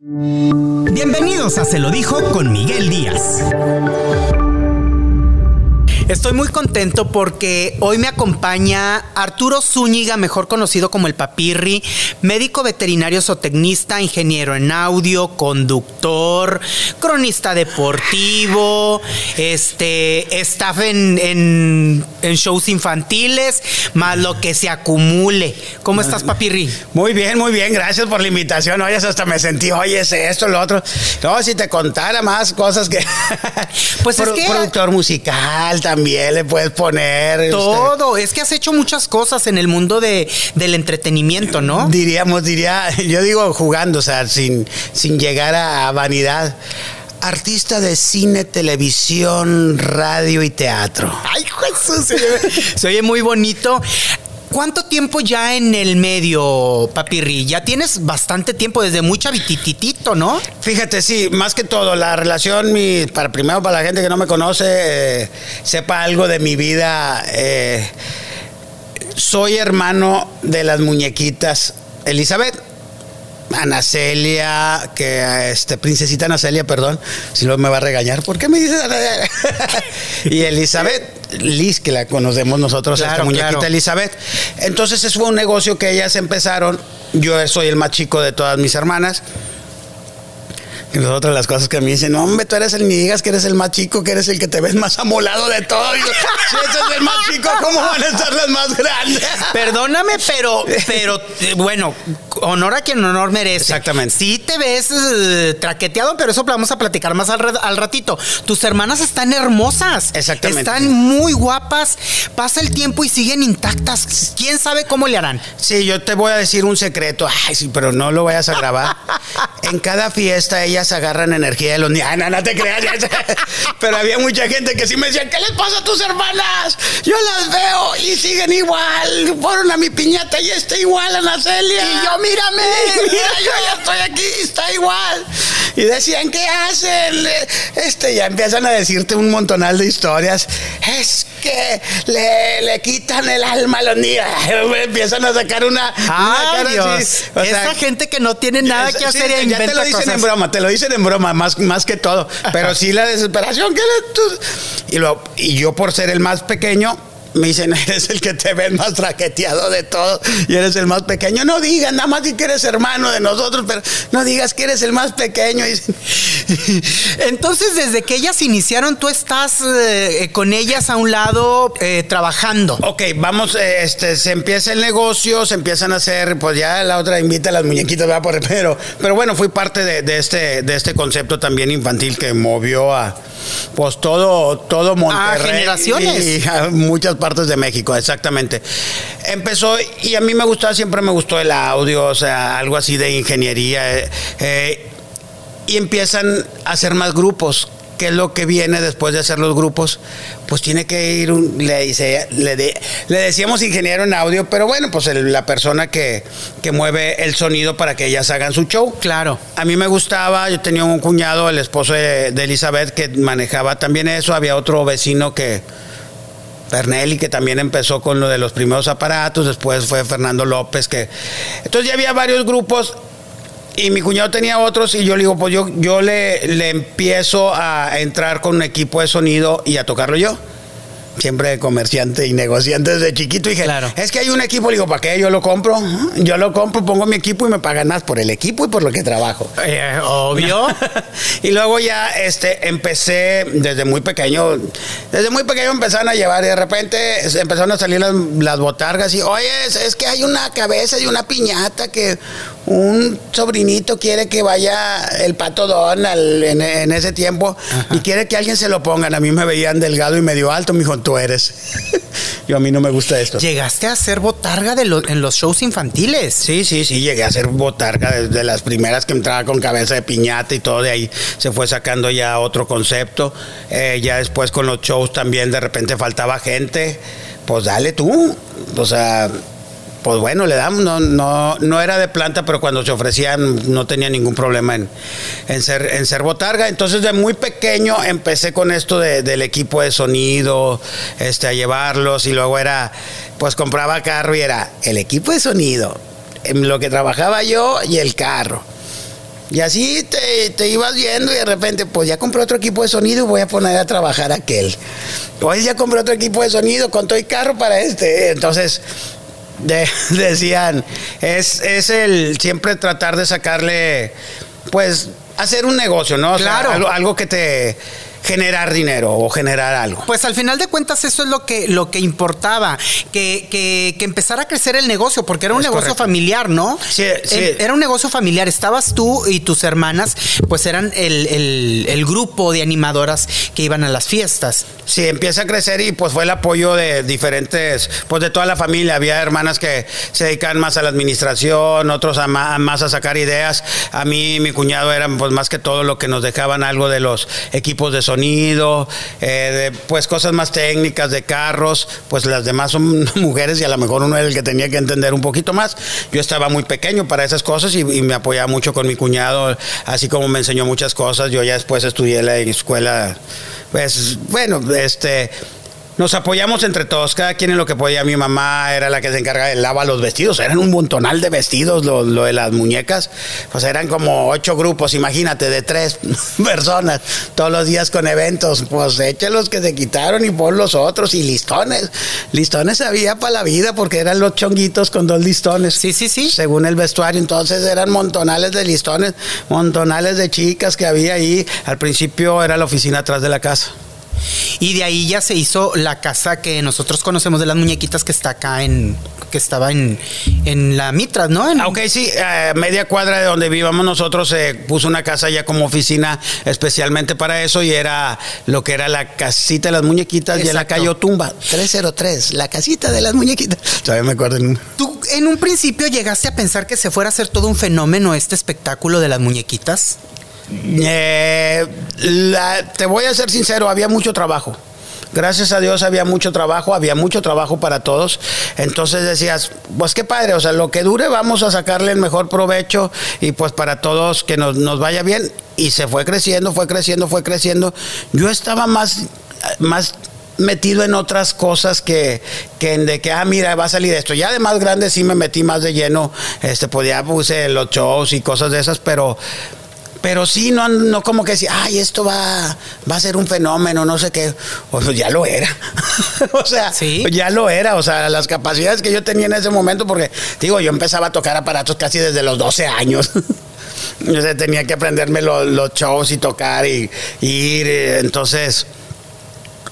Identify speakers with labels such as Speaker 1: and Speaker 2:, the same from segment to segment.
Speaker 1: Bienvenidos a Se lo dijo con Miguel Díaz. Estoy muy contento porque hoy me acompaña Arturo Zúñiga, mejor conocido como el Papirri, médico veterinario zootecnista, ingeniero en audio, conductor, cronista deportivo, este, staff en, en, en shows infantiles, más lo que se acumule. ¿Cómo estás, Papirri?
Speaker 2: Muy bien, muy bien, gracias por la invitación. Oye, hasta me sentí, oye, esto, lo otro. No, si te contara más cosas que.
Speaker 1: Pues es que.
Speaker 2: Productor musical también también le puedes poner.
Speaker 1: Este, Todo. Es que has hecho muchas cosas en el mundo de, del entretenimiento, ¿no?
Speaker 2: Diríamos, diría, yo digo jugando, o sea, sin, sin llegar a, vanidad artista de cine, televisión, radio y teatro.
Speaker 1: Ay, Jesús, se oye muy bonito. ¿Cuánto tiempo ya en el medio, Papirri? Ya tienes bastante tiempo, desde muy chavititito, ¿no?
Speaker 2: Fíjate, sí, más que todo, la relación, mi, para primero para la gente que no me conoce, eh, sepa algo de mi vida. Eh, soy hermano de las muñequitas Elizabeth. Ana Celia, que este, princesita Ana Celia, perdón, si no me va a regañar, ¿por qué me dices y Elizabeth, Liz, que la conocemos nosotros, esta muñequita Elizabeth. Entonces, eso fue un negocio que ellas empezaron. Yo soy el más chico de todas mis hermanas. Y otra de las cosas que a mí dicen, hombre, tú eres el, ni digas que eres el más chico, que eres el que te ves más amolado de todo. si ese es el más chico, ¿cómo van a estar las más grandes?
Speaker 1: Perdóname, pero, pero, bueno, honor a quien honor merece.
Speaker 2: Exactamente.
Speaker 1: Sí te ves eh, traqueteado, pero eso vamos a platicar más al, ratito. Tus hermanas están hermosas.
Speaker 2: Exactamente.
Speaker 1: Están muy guapas. Pasa el tiempo y siguen intactas. ¿Quién sabe cómo le harán?
Speaker 2: Sí, yo te voy a decir un secreto. Ay, sí, pero no lo vayas a grabar. en cada fiesta ella agarran energía de los niños. no, no te creas. Pero había mucha gente que sí me decía, ¿qué les pasa a tus hermanas? Yo las veo y siguen igual. Fueron a mi piñata y está igual, Ana Celia.
Speaker 1: Y yo, mírame.
Speaker 2: Mira, yo ya estoy aquí, está igual. Y decían, ¿qué hacen? Este, ya empiezan a decirte un montonal de historias. Es que le, quitan el alma a los niños. Empiezan a sacar una,
Speaker 1: Esa gente que no tiene nada que hacer
Speaker 2: y Ya te lo dicen en broma, te lo dicen en broma, más, más que todo. Pero sí la desesperación que y, lo, y yo por ser el más pequeño, me dicen, eres el que te ves más traqueteado de todo y eres el más pequeño. No digas nada más que eres hermano de nosotros, pero no digas que eres el más pequeño.
Speaker 1: Entonces, desde que ellas iniciaron, tú estás eh, con ellas a un lado eh, trabajando.
Speaker 2: Ok, vamos, eh, este, se empieza el negocio, se empiezan a hacer, pues ya la otra invita a las muñequitas, ¿verdad? Por, pero, pero bueno, fui parte de, este, de este concepto también infantil que movió a, pues todo, todo Monterrey.
Speaker 1: A generaciones.
Speaker 2: Y a muchas partes de México, exactamente. Empezó, y a mí me gustaba, siempre me gustó el audio, o sea, algo así de ingeniería. Eh, eh, y empiezan a hacer más grupos. ¿Qué es lo que viene después de hacer los grupos? Pues tiene que ir, le, dice, le, le, decíamos ingeniero en audio, pero bueno, pues la persona que, que, mueve el sonido para que ellas hagan su show.
Speaker 1: Claro.
Speaker 2: A mí me gustaba, yo tenía un cuñado, el esposo de, de Elizabeth, que manejaba también eso, había otro vecino que, Pernelli, que también empezó con lo de los primeros aparatos, después fue Fernando López, que... Entonces ya había varios grupos y mi cuñado tenía otros y yo le digo, pues yo, yo le, le empiezo a entrar con un equipo de sonido y a tocarlo yo siempre comerciante y negociante desde chiquito. Dije,
Speaker 1: claro.
Speaker 2: es que hay un equipo. Le digo, ¿para qué? Yo lo compro. Yo lo compro, pongo mi equipo y me pagan más por el equipo y por lo que trabajo.
Speaker 1: Eh, obvio.
Speaker 2: y luego ya este, empecé desde muy pequeño. Desde muy pequeño empezaron a llevar y de repente empezaron a salir las, botargas y, oye, es, que hay una cabeza y una piñata que un sobrinito quiere que vaya el pato Donald en, ese tiempo y quiere que alguien se lo pongan. A mí me veían delgado y medio alto. Me dijo, tú eres. yo a mí no me gusta esto.
Speaker 1: Llegaste a ser botarga de en los shows infantiles.
Speaker 2: Sí, sí, sí, llegué a ser botarga desde las primeras que entraba con cabeza de piñata y todo de ahí se fue sacando ya otro concepto. Eh, ya después con los shows también de repente faltaba gente. Pues dale tú. O sea, pues bueno, le damos, no, no, no era de planta, pero cuando se ofrecían no tenía ningún problema en, ser, en ser botarga. Entonces de muy pequeño empecé con esto del equipo de sonido, este, a llevarlos y luego era, pues compraba carro y era el equipo de sonido, en lo que trabajaba yo y el carro. Y así te, te, ibas viendo y de repente, pues ya compré otro equipo de sonido y voy a poner a trabajar aquel. Hoy ya compré otro equipo de sonido con todo el carro para este. Entonces, decían, es, es el siempre tratar de sacarle, pues, hacer un negocio, ¿no?
Speaker 1: claro.
Speaker 2: algo que te generar dinero o generar algo.
Speaker 1: Pues al final de cuentas eso es lo que, lo que importaba, que, que, que empezara a crecer el negocio, porque era un negocio familiar, ¿no?
Speaker 2: Sí, sí.
Speaker 1: Era un negocio familiar, estabas tú y tus hermanas, pues eran el, el, grupo de animadoras que iban a las fiestas.
Speaker 2: Sí, empieza a crecer y pues fue el apoyo de diferentes, pues de toda la familia, había hermanas que se dedicaban más a la administración, otros a más a sacar ideas, a mí mi cuñado era pues más que todo lo que nos dejaban algo de los equipos de sonido, eh, pues cosas más técnicas de carros, pues las demás son mujeres y a lo mejor uno era el que tenía que entender un poquito más. Yo estaba muy pequeño para esas cosas y, y me apoyaba mucho con mi cuñado, así como me enseñó muchas cosas. Yo ya después estudié la escuela, pues bueno, este nos apoyamos entre todos, cada quien en lo que podía. Mi mamá era la que se encargaba de lavar los vestidos, eran un montonal de vestidos, lo, de las muñecas, pues eran como ocho grupos, imagínate, de tres personas, todos los días con eventos, pues eche los que se quitaron y pon los otros, y listones, listones había para la vida porque eran los chonguitos con dos listones.
Speaker 1: Sí, sí, sí.
Speaker 2: Según el vestuario, entonces eran montonales de listones, montonales de chicas que había ahí. Al principio era la oficina atrás de la casa.
Speaker 1: Y de ahí ya se hizo la casa que nosotros conocemos de las muñequitas que está acá en que estaba en, en la Mitras, ¿no? En,
Speaker 2: ah, ok, sí, eh, media cuadra de donde vivíamos nosotros se puso una casa ya como oficina especialmente para eso y era lo que era la casita de las muñequitas y en la calle Otumba, 303, la casita de las muñequitas. Todavía me acuerdo.
Speaker 1: ¿Tú en un principio llegaste a pensar que se fuera a hacer todo un fenómeno este espectáculo de las muñequitas?
Speaker 2: Eh, te voy a ser sincero, había mucho trabajo. Gracias a Dios había mucho trabajo, había mucho trabajo para todos. Entonces decías, pues qué padre, o sea, lo que dure vamos a sacarle el mejor provecho y pues para todos que nos, nos vaya bien. Y se fue creciendo, fue creciendo, fue creciendo. Yo estaba más, más metido en otras cosas que, que de que, ah, mira, va a salir esto. Ya de más grande sí me metí más de lleno, este, podía pues puse los shows y cosas de esas, pero pero sí, no, no como que decir, ay, esto va, va a ser un fenómeno, no sé qué. O sea, ya lo era. o sea, ya lo era. O sea, las capacidades que yo tenía en ese momento, porque, digo, yo empezaba a tocar aparatos casi desde los 12 años. yo tenía que aprenderme los, shows y tocar y, ir. Entonces,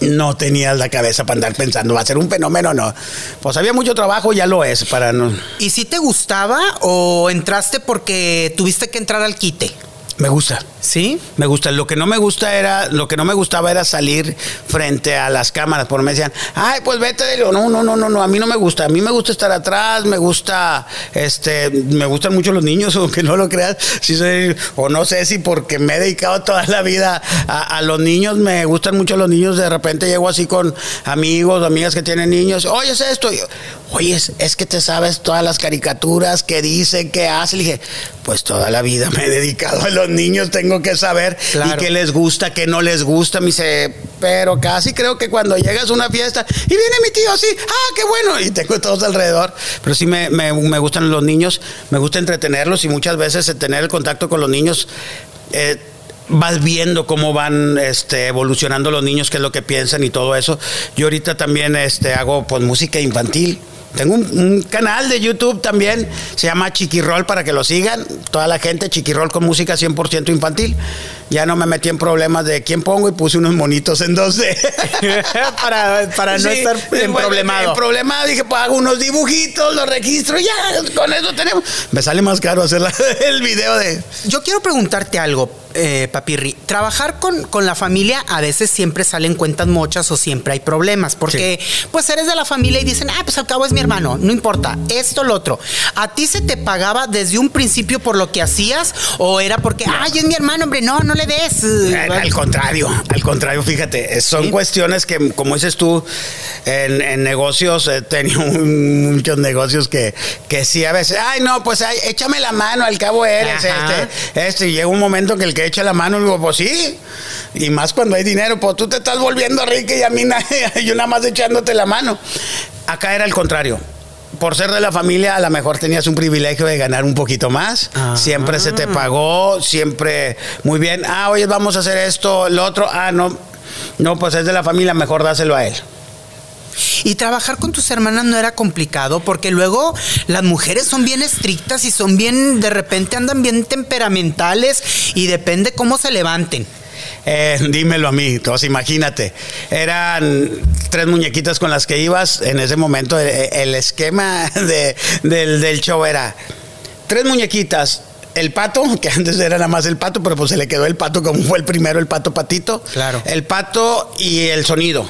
Speaker 2: no tenía la cabeza para andar pensando, va a ser un fenómeno, no. Pues había mucho trabajo, ya lo es, para no.
Speaker 1: ¿Y si te gustaba o entraste porque tuviste que entrar al quite?
Speaker 2: Me gusta.
Speaker 1: ¿Sí?
Speaker 2: Me gusta. Lo que no me gusta era, lo que no me gustaba era salir frente a las cámaras, porque me decían, ay, pues vete de lo. No, no, no, no, no, a mí no me gusta. A mí me gusta estar atrás, me gusta, este, me gustan mucho los niños, aunque no lo creas. Si soy, o no sé si porque me he dedicado toda la vida a, los niños, me gustan mucho los niños. De repente llego así con amigos o amigas que tienen niños. Oye, es esto. Oye, es, que te sabes todas las caricaturas que dicen, que hacen. Le dije, pues toda la vida me he dedicado a los niños, tengo que saber y qué les gusta, qué no les gusta. Me dice, pero casi creo que cuando llegas a una fiesta y viene mi tío así, ah, qué bueno, y tengo todos alrededor. Pero sí me, gustan los niños, me gusta entretenerlos y muchas veces tener el contacto con los niños. Eh, vas viendo cómo van este, evolucionando los niños, qué es lo que piensan y todo eso. Yo ahorita también este, hago pues, música infantil. Tengo un, canal de YouTube también, se llama Chiquirrol para que lo sigan. Toda la gente, Chiquirrol con música 100% infantil. Ya no me metí en problemas de quién pongo y puse unos monitos en 2D.
Speaker 1: para, para no estar en problemado.
Speaker 2: En problemado, dije, pues hago unos dibujitos, los registro, ya, con eso tenemos. Me sale más caro hacer el video de.
Speaker 1: Yo quiero preguntarte algo, eh, Papirri. trabajar con, con, la familia a veces siempre salen cuentas mochas o siempre hay problemas, porque pues eres de la familia y dicen, ah, pues al cabo es mi hermano, no importa, esto, lo otro. ¿A ti se te pagaba desde un principio por lo que hacías o era porque, ay, es mi hermano, hombre, no, no le des?
Speaker 2: Al, al contrario, al contrario, fíjate, son cuestiones que, como dices tú, en, negocios he tenido muchos negocios que, que sí a veces, ay, no, pues échame la mano, al cabo eres este, este, y llega un momento que el que echa la mano, digo, pues sí, y más cuando hay dinero, pues tú te estás volviendo rico y a mí yo nada más echándote la mano. Acá era el contrario por ser de la familia, a lo mejor tenías un privilegio de ganar un poquito más. Siempre se te ah. pagó, siempre muy bien. Ah, oye, vamos a hacer esto, lo otro. Ah, no, no, pues es de la familia, mejor dáselo a él.
Speaker 1: Y trabajar con tus hermanas no era complicado porque luego las mujeres son bien estrictas y son bien, de repente andan bien temperamentales y depende cómo se levanten.
Speaker 2: Eh, dímelo a mí, entonces imagínate, eran tres muñequitas con las que ibas, en ese momento el, esquema del, del show era tres muñequitas, el pato, que antes era nada más el pato, pero pues se le quedó el pato como fue el primero, el pato patito.
Speaker 1: Claro.
Speaker 2: El pato y el sonido.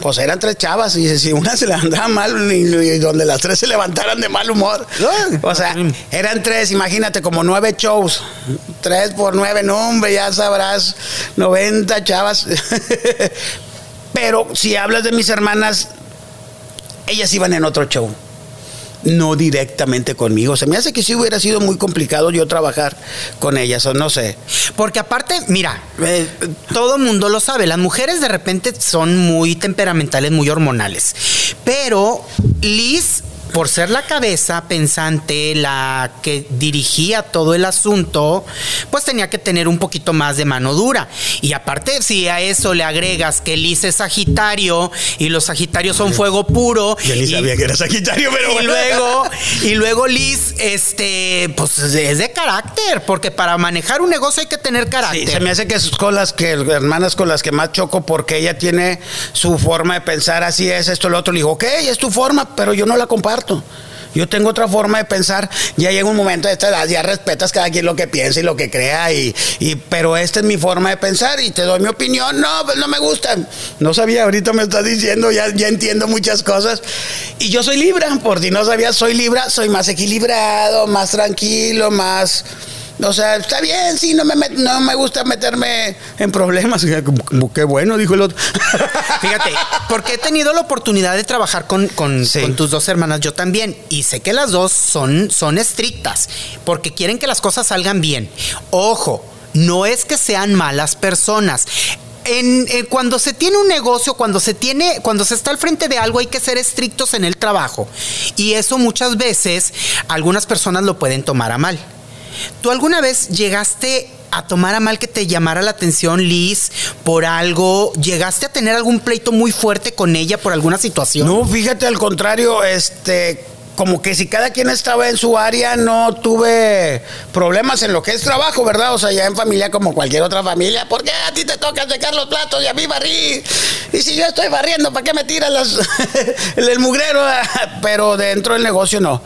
Speaker 2: Pues eran tres chavas y si una se levantaba mal y, donde las tres se levantaran de mal humor. O sea, eran tres, imagínate, como nueve shows. Tres por nueve, no hombre, ya sabrás, 90 chavas. Pero si hablas de mis hermanas, ellas iban en otro show no directamente conmigo. Se me hace que sí hubiera sido muy complicado yo trabajar con ellas, o no sé.
Speaker 1: Porque aparte, mira, eh, todo mundo lo sabe, las mujeres de repente son muy temperamentales, muy hormonales. Pero Liz por ser la cabeza pensante, la que dirigía todo el asunto, pues tenía que tener un poquito más de mano dura. Y aparte, si a eso le agregas que Liz es Sagitario y los Sagitarios son fuego puro.
Speaker 2: Yo ni sabía que era Sagitario, pero
Speaker 1: y luego Y luego Liz, este, pues es de carácter, porque para manejar un negocio hay que tener carácter.
Speaker 2: se me hace que sus con las que, hermanas con las que más choco, porque ella tiene su forma de pensar, así es, esto, lo otro. Le digo, ok, es tu forma, pero yo no la comparto. Yo tengo otra forma de pensar. Ya llega un momento de esta edad, ya respetas cada quien lo que piensa y lo que crea. Y, pero esta es mi forma de pensar y te doy mi opinión. No, pues no me gusta. No sabía, ahorita me estás diciendo, ya, ya entiendo muchas cosas. Y yo soy Libra, por si no sabías, soy Libra, soy más equilibrado, más tranquilo, más o sea, está bien, sí, no me, no me gusta meterme en problemas. qué bueno, dijo el otro.
Speaker 1: Fíjate, porque he tenido la oportunidad de trabajar con, con, tus dos hermanas, yo también, y sé que las dos son, son estrictas, porque quieren que las cosas salgan bien. Ojo, no es que sean malas personas. En, eh, cuando se tiene un negocio, cuando se tiene, cuando se está al frente de algo, hay que ser estrictos en el trabajo. Y eso muchas veces algunas personas lo pueden tomar a mal. ¿Tú alguna vez llegaste a tomar a mal que te llamara la atención Liz por algo? ¿Llegaste a tener algún pleito muy fuerte con ella por alguna situación?
Speaker 2: No, fíjate, al contrario, este como que si cada quien estaba en su área, no tuve problemas en lo que es trabajo, ¿verdad? O sea, ya en familia como cualquier otra familia, ¿por qué a ti te toca secar los platos y a mí barrí? Y si yo estoy barriendo, ¿para qué me tiras el mugrero? Pero dentro del negocio no.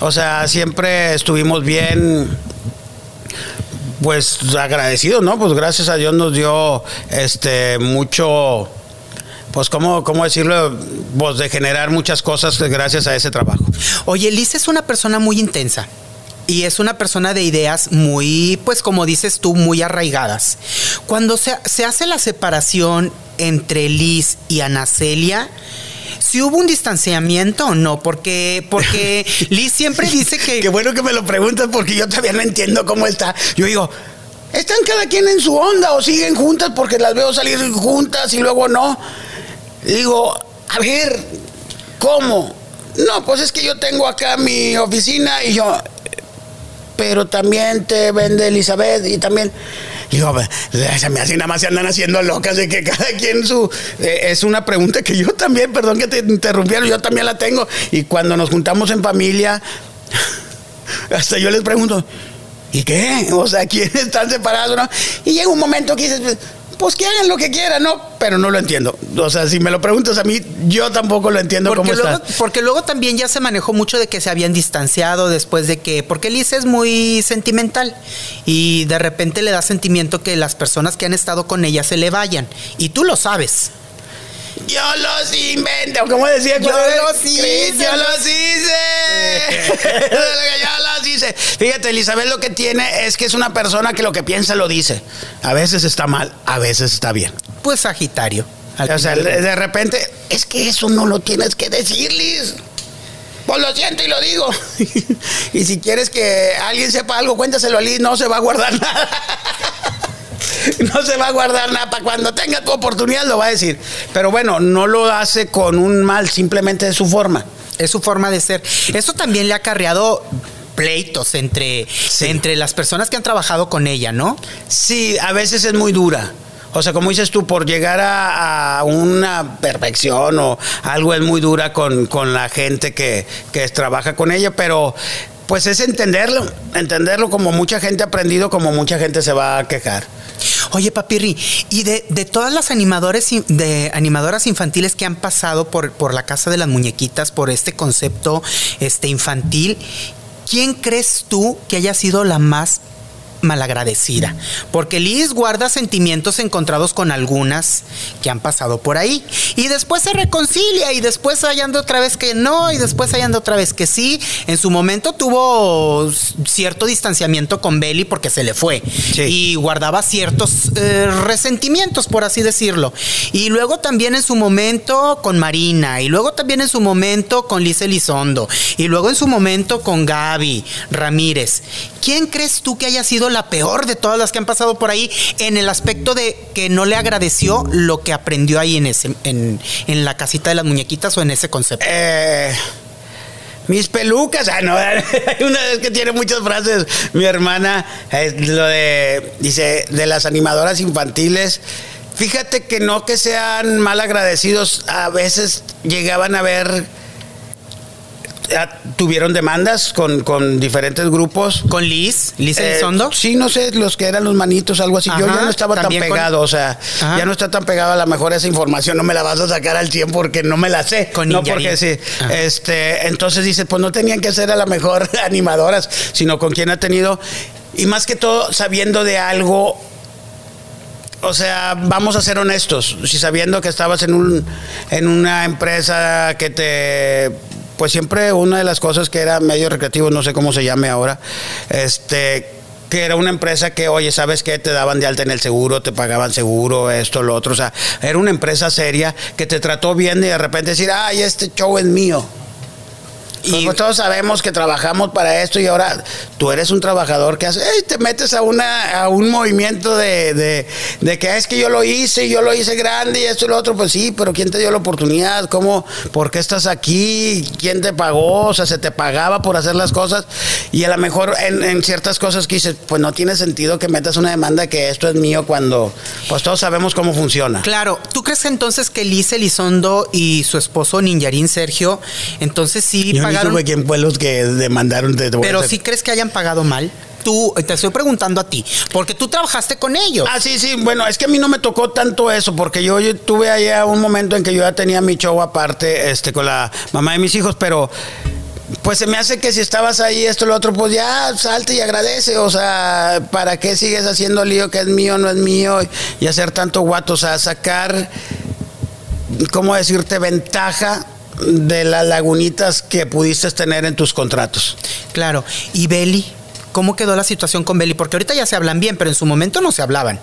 Speaker 2: O sea, siempre estuvimos bien, pues agradecidos, ¿no? Pues gracias a Dios nos dio este mucho, pues cómo, cómo decirlo, pues de generar muchas cosas gracias a ese trabajo.
Speaker 1: Oye, Liz es una persona muy intensa. Y es una persona de ideas muy, pues como dices tú, muy arraigadas. Cuando se, se hace la separación entre Liz y Anacelia, si hubo un distanciamiento o no, porque, porque Liz siempre dice que.
Speaker 2: Qué bueno que me lo preguntas porque yo todavía no entiendo cómo está. Yo digo, ¿están cada quien en su onda o siguen juntas porque las veo salir juntas y luego no? Digo, a ver, ¿cómo? No, pues es que yo tengo acá mi oficina y yo. Pero también te vende Elizabeth y también. Digo, se me hace nada más se andan haciendo locas de que cada quien su. Eh, es una pregunta que yo también, perdón que te interrumpieron, yo también la tengo. Y cuando nos juntamos en familia, hasta yo les pregunto, ¿y qué? O sea, ¿quiénes están separados? No? Y llega un momento que dices, pues que hagan lo que quieran, ¿no? Pero no lo entiendo. O sea, si me lo preguntas a mí, yo tampoco lo entiendo
Speaker 1: porque
Speaker 2: cómo
Speaker 1: luego,
Speaker 2: está.
Speaker 1: Porque luego también ya se manejó mucho de que se habían distanciado después de que. Porque Liz es muy sentimental y de repente le da sentimiento que las personas que han estado con ella se le vayan. Y tú lo sabes.
Speaker 2: Yo los invento, como decía
Speaker 1: Yo los hice.
Speaker 2: Yo los hice. yo los hice. Fíjate, Elizabeth lo que tiene es que es una persona que lo que piensa lo dice. A veces está mal, a veces está bien.
Speaker 1: Pues Sagitario.
Speaker 2: O sea,
Speaker 1: de
Speaker 2: de repente, es que eso no lo tienes que decir, Liz. Pues lo siento y lo digo. y si quieres que alguien sepa algo, cuéntaselo a Liz, no se va a guardar nada. no se va a guardar nada. Para cuando tenga tu oportunidad lo va a decir. Pero bueno, no lo hace con un mal, simplemente es su forma.
Speaker 1: Es su forma de ser. Eso también le ha acarreado pleitos entre, entre las personas que han trabajado con ella, ¿no?
Speaker 2: Sí, a veces es muy dura. O sea, como dices tú, por llegar a, a una perfección o algo es muy dura con, con la gente que, que trabaja con ella, pero pues es entenderlo, entenderlo como mucha gente ha aprendido, como mucha gente se va a quejar.
Speaker 1: Oye, Papirri, y de, de todas las animadores, de animadoras infantiles que han pasado por, por la Casa de las Muñequitas, por este concepto este, infantil, ¿quién crees tú que haya sido la más malagradecida? Porque Liz guarda sentimientos encontrados con algunas que han pasado por ahí. Y después se reconcilia y después hay anda otra vez que no y después hay anda otra vez que sí. En su momento tuvo cierto distanciamiento con Belly porque se le fue. Y guardaba ciertos eh, resentimientos, por así decirlo. Y luego también en su momento con Marina. Y luego también en su momento con Liz Elizondo. Y luego en su momento con Gaby Ramírez. ¿Quién crees tú que haya sido la peor de todas las que han pasado por ahí en el aspecto de que no le agradeció lo que aprendió ahí en, ese, en, la casita de las muñequitas o en ese concepto?
Speaker 2: Eh, mis pelucas, ah, no, hay una vez que tiene muchas frases, mi hermana, lo de, dice, de las animadoras infantiles, fíjate que no que sean mal agradecidos, a veces llegaban a ver, tuvieron demandas con, con diferentes grupos.
Speaker 1: ¿Con Liz? ¿Liz
Speaker 2: Eh,
Speaker 1: Elizondo?
Speaker 2: sí, no sé, los que eran los manitos, algo así. Yo ya no estaba tan
Speaker 1: con-
Speaker 2: pegado, o sea,
Speaker 1: Ajá.
Speaker 2: ya no está tan pegado. A lo mejor esa información no me la vas a sacar al 100 porque no me la sé.
Speaker 1: Con
Speaker 2: no
Speaker 1: Ninjarín.
Speaker 2: porque sí.
Speaker 1: Ajá.
Speaker 2: Este, entonces dice, pues no tenían que ser a la mejor animadoras, sino con quien ha tenido. Y más que todo, sabiendo de algo. O sea, vamos a ser honestos. Si sabiendo que estabas en un en una empresa que te pues siempre una de las cosas que era medio recreativo, no sé cómo se llame ahora, este que era una empresa que, oye, ¿sabes qué? Te daban de alta en el seguro, te pagaban seguro, esto, lo otro. O sea, era una empresa seria que te trató bien y de repente decir, ay, este show es mío. Y pues, todos sabemos que trabajamos para esto y ahora tú eres un trabajador que hace, ey, te metes a una a un movimiento de, de, de que "Ah, es que yo lo hice, yo lo hice grande y esto y lo otro, pues sí, pero ¿quién te dio la oportunidad? ¿Cómo? ¿Por qué estás aquí? ¿Quién te pagó? O sea, se te pagaba por hacer las cosas y a lo mejor en, en ciertas cosas que dices, pues no tiene sentido que metas una demanda que esto es mío cuando pues todos sabemos cómo funciona.
Speaker 1: Claro, ¿tú crees entonces que Liz Elizondo y su esposo Ninjarín Sergio, entonces sí
Speaker 2: ni
Speaker 1: pagaron?
Speaker 2: supe quién fue los que demandaron. a
Speaker 1: Pero sí crees que hayan pagado mal. Tú, te estoy preguntando a ti, porque tú trabajaste con ellos.
Speaker 2: Ah, sí, sí. Bueno, es que a mí no me tocó tanto eso, porque yo, yo tuve allá un momento en que yo ya tenía mi show aparte, este, con la mamá de mis hijos, pero pues se me hace que si estabas ahí, esto, lo otro, pues ya salte y agradece. O sea, ¿para qué sigues haciendo lío que es mío, no es mío? Y hacer tanto guato, o sea, sacar, ¿cómo decirte? Ventaja de las lagunitas que pudiste tener en tus contratos.
Speaker 1: Claro. ¿Y Beli? ¿Cómo quedó la situación con Beli? Porque ahorita ya se hablan bien, pero en su momento no se hablaban.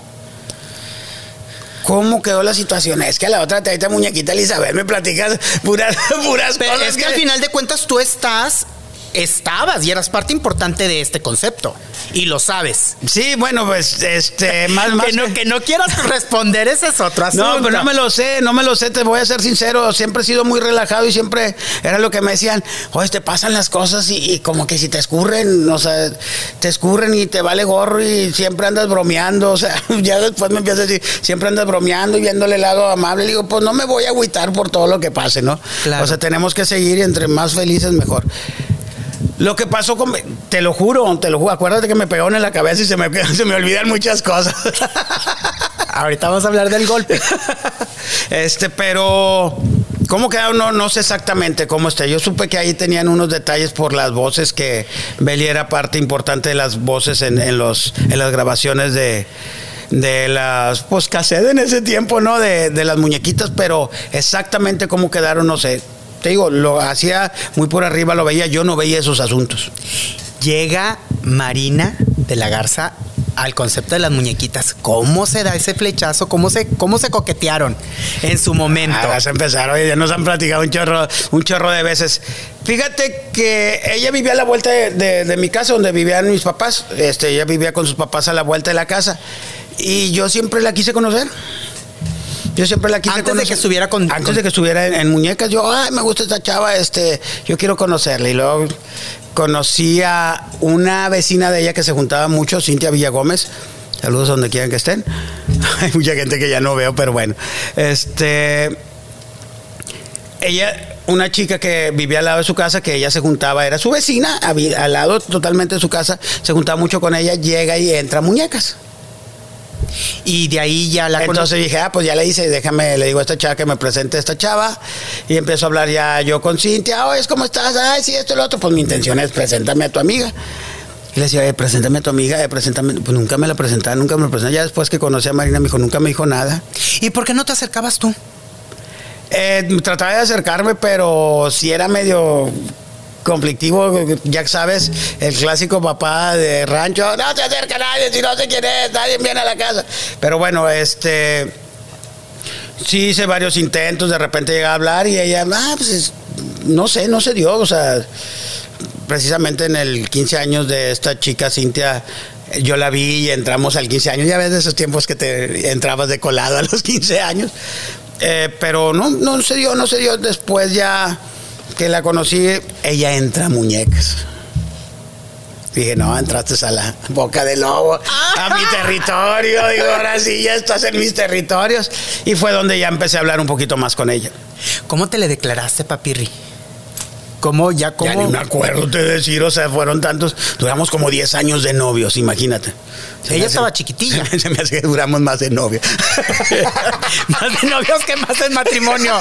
Speaker 2: ¿Cómo quedó la situación? Es que a la otra te muñequita Elizabeth me platicas puras, puras
Speaker 1: Pero
Speaker 2: cosas
Speaker 1: es que al final de cuentas tú estás, estabas y eras parte importante de este concepto. Y lo sabes.
Speaker 2: Sí, bueno, pues, este, más, más.
Speaker 1: Que no, que no quieras responder, ese es otro asunto.
Speaker 2: No, pero no me lo sé, no me lo sé, te voy a ser sincero. Siempre he sido muy relajado y siempre era lo que me decían, oye, te pasan las cosas y, y como que si te escurren, o sea, te escurren y te vale gorro y siempre andas bromeando. O sea, ya después me empiezas a decir, siempre andas bromeando y viéndole el lado amable. Le digo, pues no me voy a agüitar por todo lo que pase, ¿no?
Speaker 1: Claro.
Speaker 2: O sea, tenemos que seguir y entre más felices mejor. Lo que pasó con. Te lo juro, te lo juro. Acuérdate que me pegaron en la cabeza y se me, se me olvidan muchas cosas.
Speaker 1: Ahorita vamos a hablar del golpe.
Speaker 2: este, pero ¿Cómo quedaron? No, no sé exactamente cómo está. Yo supe que ahí tenían unos detalles por las voces, que Beli era parte importante de las voces en, los, en las grabaciones de, de las pues cassette en ese tiempo, ¿no? De, de, las muñequitas, pero exactamente cómo quedaron, no sé. Te digo, lo hacía muy por arriba, lo veía, yo no veía esos asuntos.
Speaker 1: Llega Marina de la Garza al concepto de las muñequitas. ¿Cómo se da ese flechazo? ¿Cómo se, cómo se coquetearon en su momento?
Speaker 2: Ah, vas a empezar, oye, ya nos han platicado un chorro, un chorro de veces. Fíjate que ella vivía a la vuelta de, mi casa, donde vivían mis papás. Este, ella vivía con sus papás a la vuelta de la casa. Y yo siempre la quise conocer. Yo siempre la quise
Speaker 1: Antes de que estuviera con.
Speaker 2: Antes de que estuviera en, en, muñecas, yo, ay, me gusta esta chava, este, yo quiero conocerla. Y luego conocí a una vecina de ella que se juntaba mucho, Cintia Villagómez. Saludos donde quieran que estén. Hay mucha gente que ya no veo, pero bueno. Este. Ella, una chica que vivía al lado de su casa, que ella se juntaba, era su vecina, al lado totalmente de su casa, se juntaba mucho con ella, llega y entra muñecas.
Speaker 1: Y de ahí ya la
Speaker 2: Entonces dije, ah, pues ya le hice, déjame, le digo a esta chava que me presente a esta chava. Y empiezo a hablar ya yo con Cintia, oye, ¿cómo estás? Ay, sí, esto y lo otro. Pues mi intención es preséntame a tu amiga. Y le decía, eh, preséntame a tu amiga, eh, preséntame. Pues nunca me la presentaba, nunca me la presentaba. Ya después que conocí a Marina, me dijo, nunca me dijo nada.
Speaker 1: ¿Y por qué no te acercabas tú?
Speaker 2: Eh, trataba de acercarme, pero si era medio conflictivo, ya sabes, el clásico papá de rancho, no se acerca nadie, si no sé quién es, nadie viene a la casa. Pero bueno, este, sí hice varios intentos, de repente llega a hablar y ella, ah, pues no sé, no se dio, o sea, precisamente en el 15 años de esta chica Cintia, yo la vi y entramos al 15 años, ya ves de esos tiempos que te entrabas de colado a los 15 años, eh, pero no, no se dio, no se dio, después ya que la conocí, ella entra a muñecas. Dije, no, entraste a la boca del lobo, a mi territorio. Digo, ahora sí, ya estás en mis territorios. Y fue donde ya empecé a hablar un poquito más con ella.
Speaker 1: ¿Cómo te le declaraste, papirri? ¿Cómo ya cómo?
Speaker 2: Ya ni me acuerdo de decir, o sea, fueron tantos, duramos como 10 años de novios, imagínate.
Speaker 1: Ella estaba chiquitilla.
Speaker 2: Se me hace que duramos más de novios.
Speaker 1: más de novios que más en matrimonio.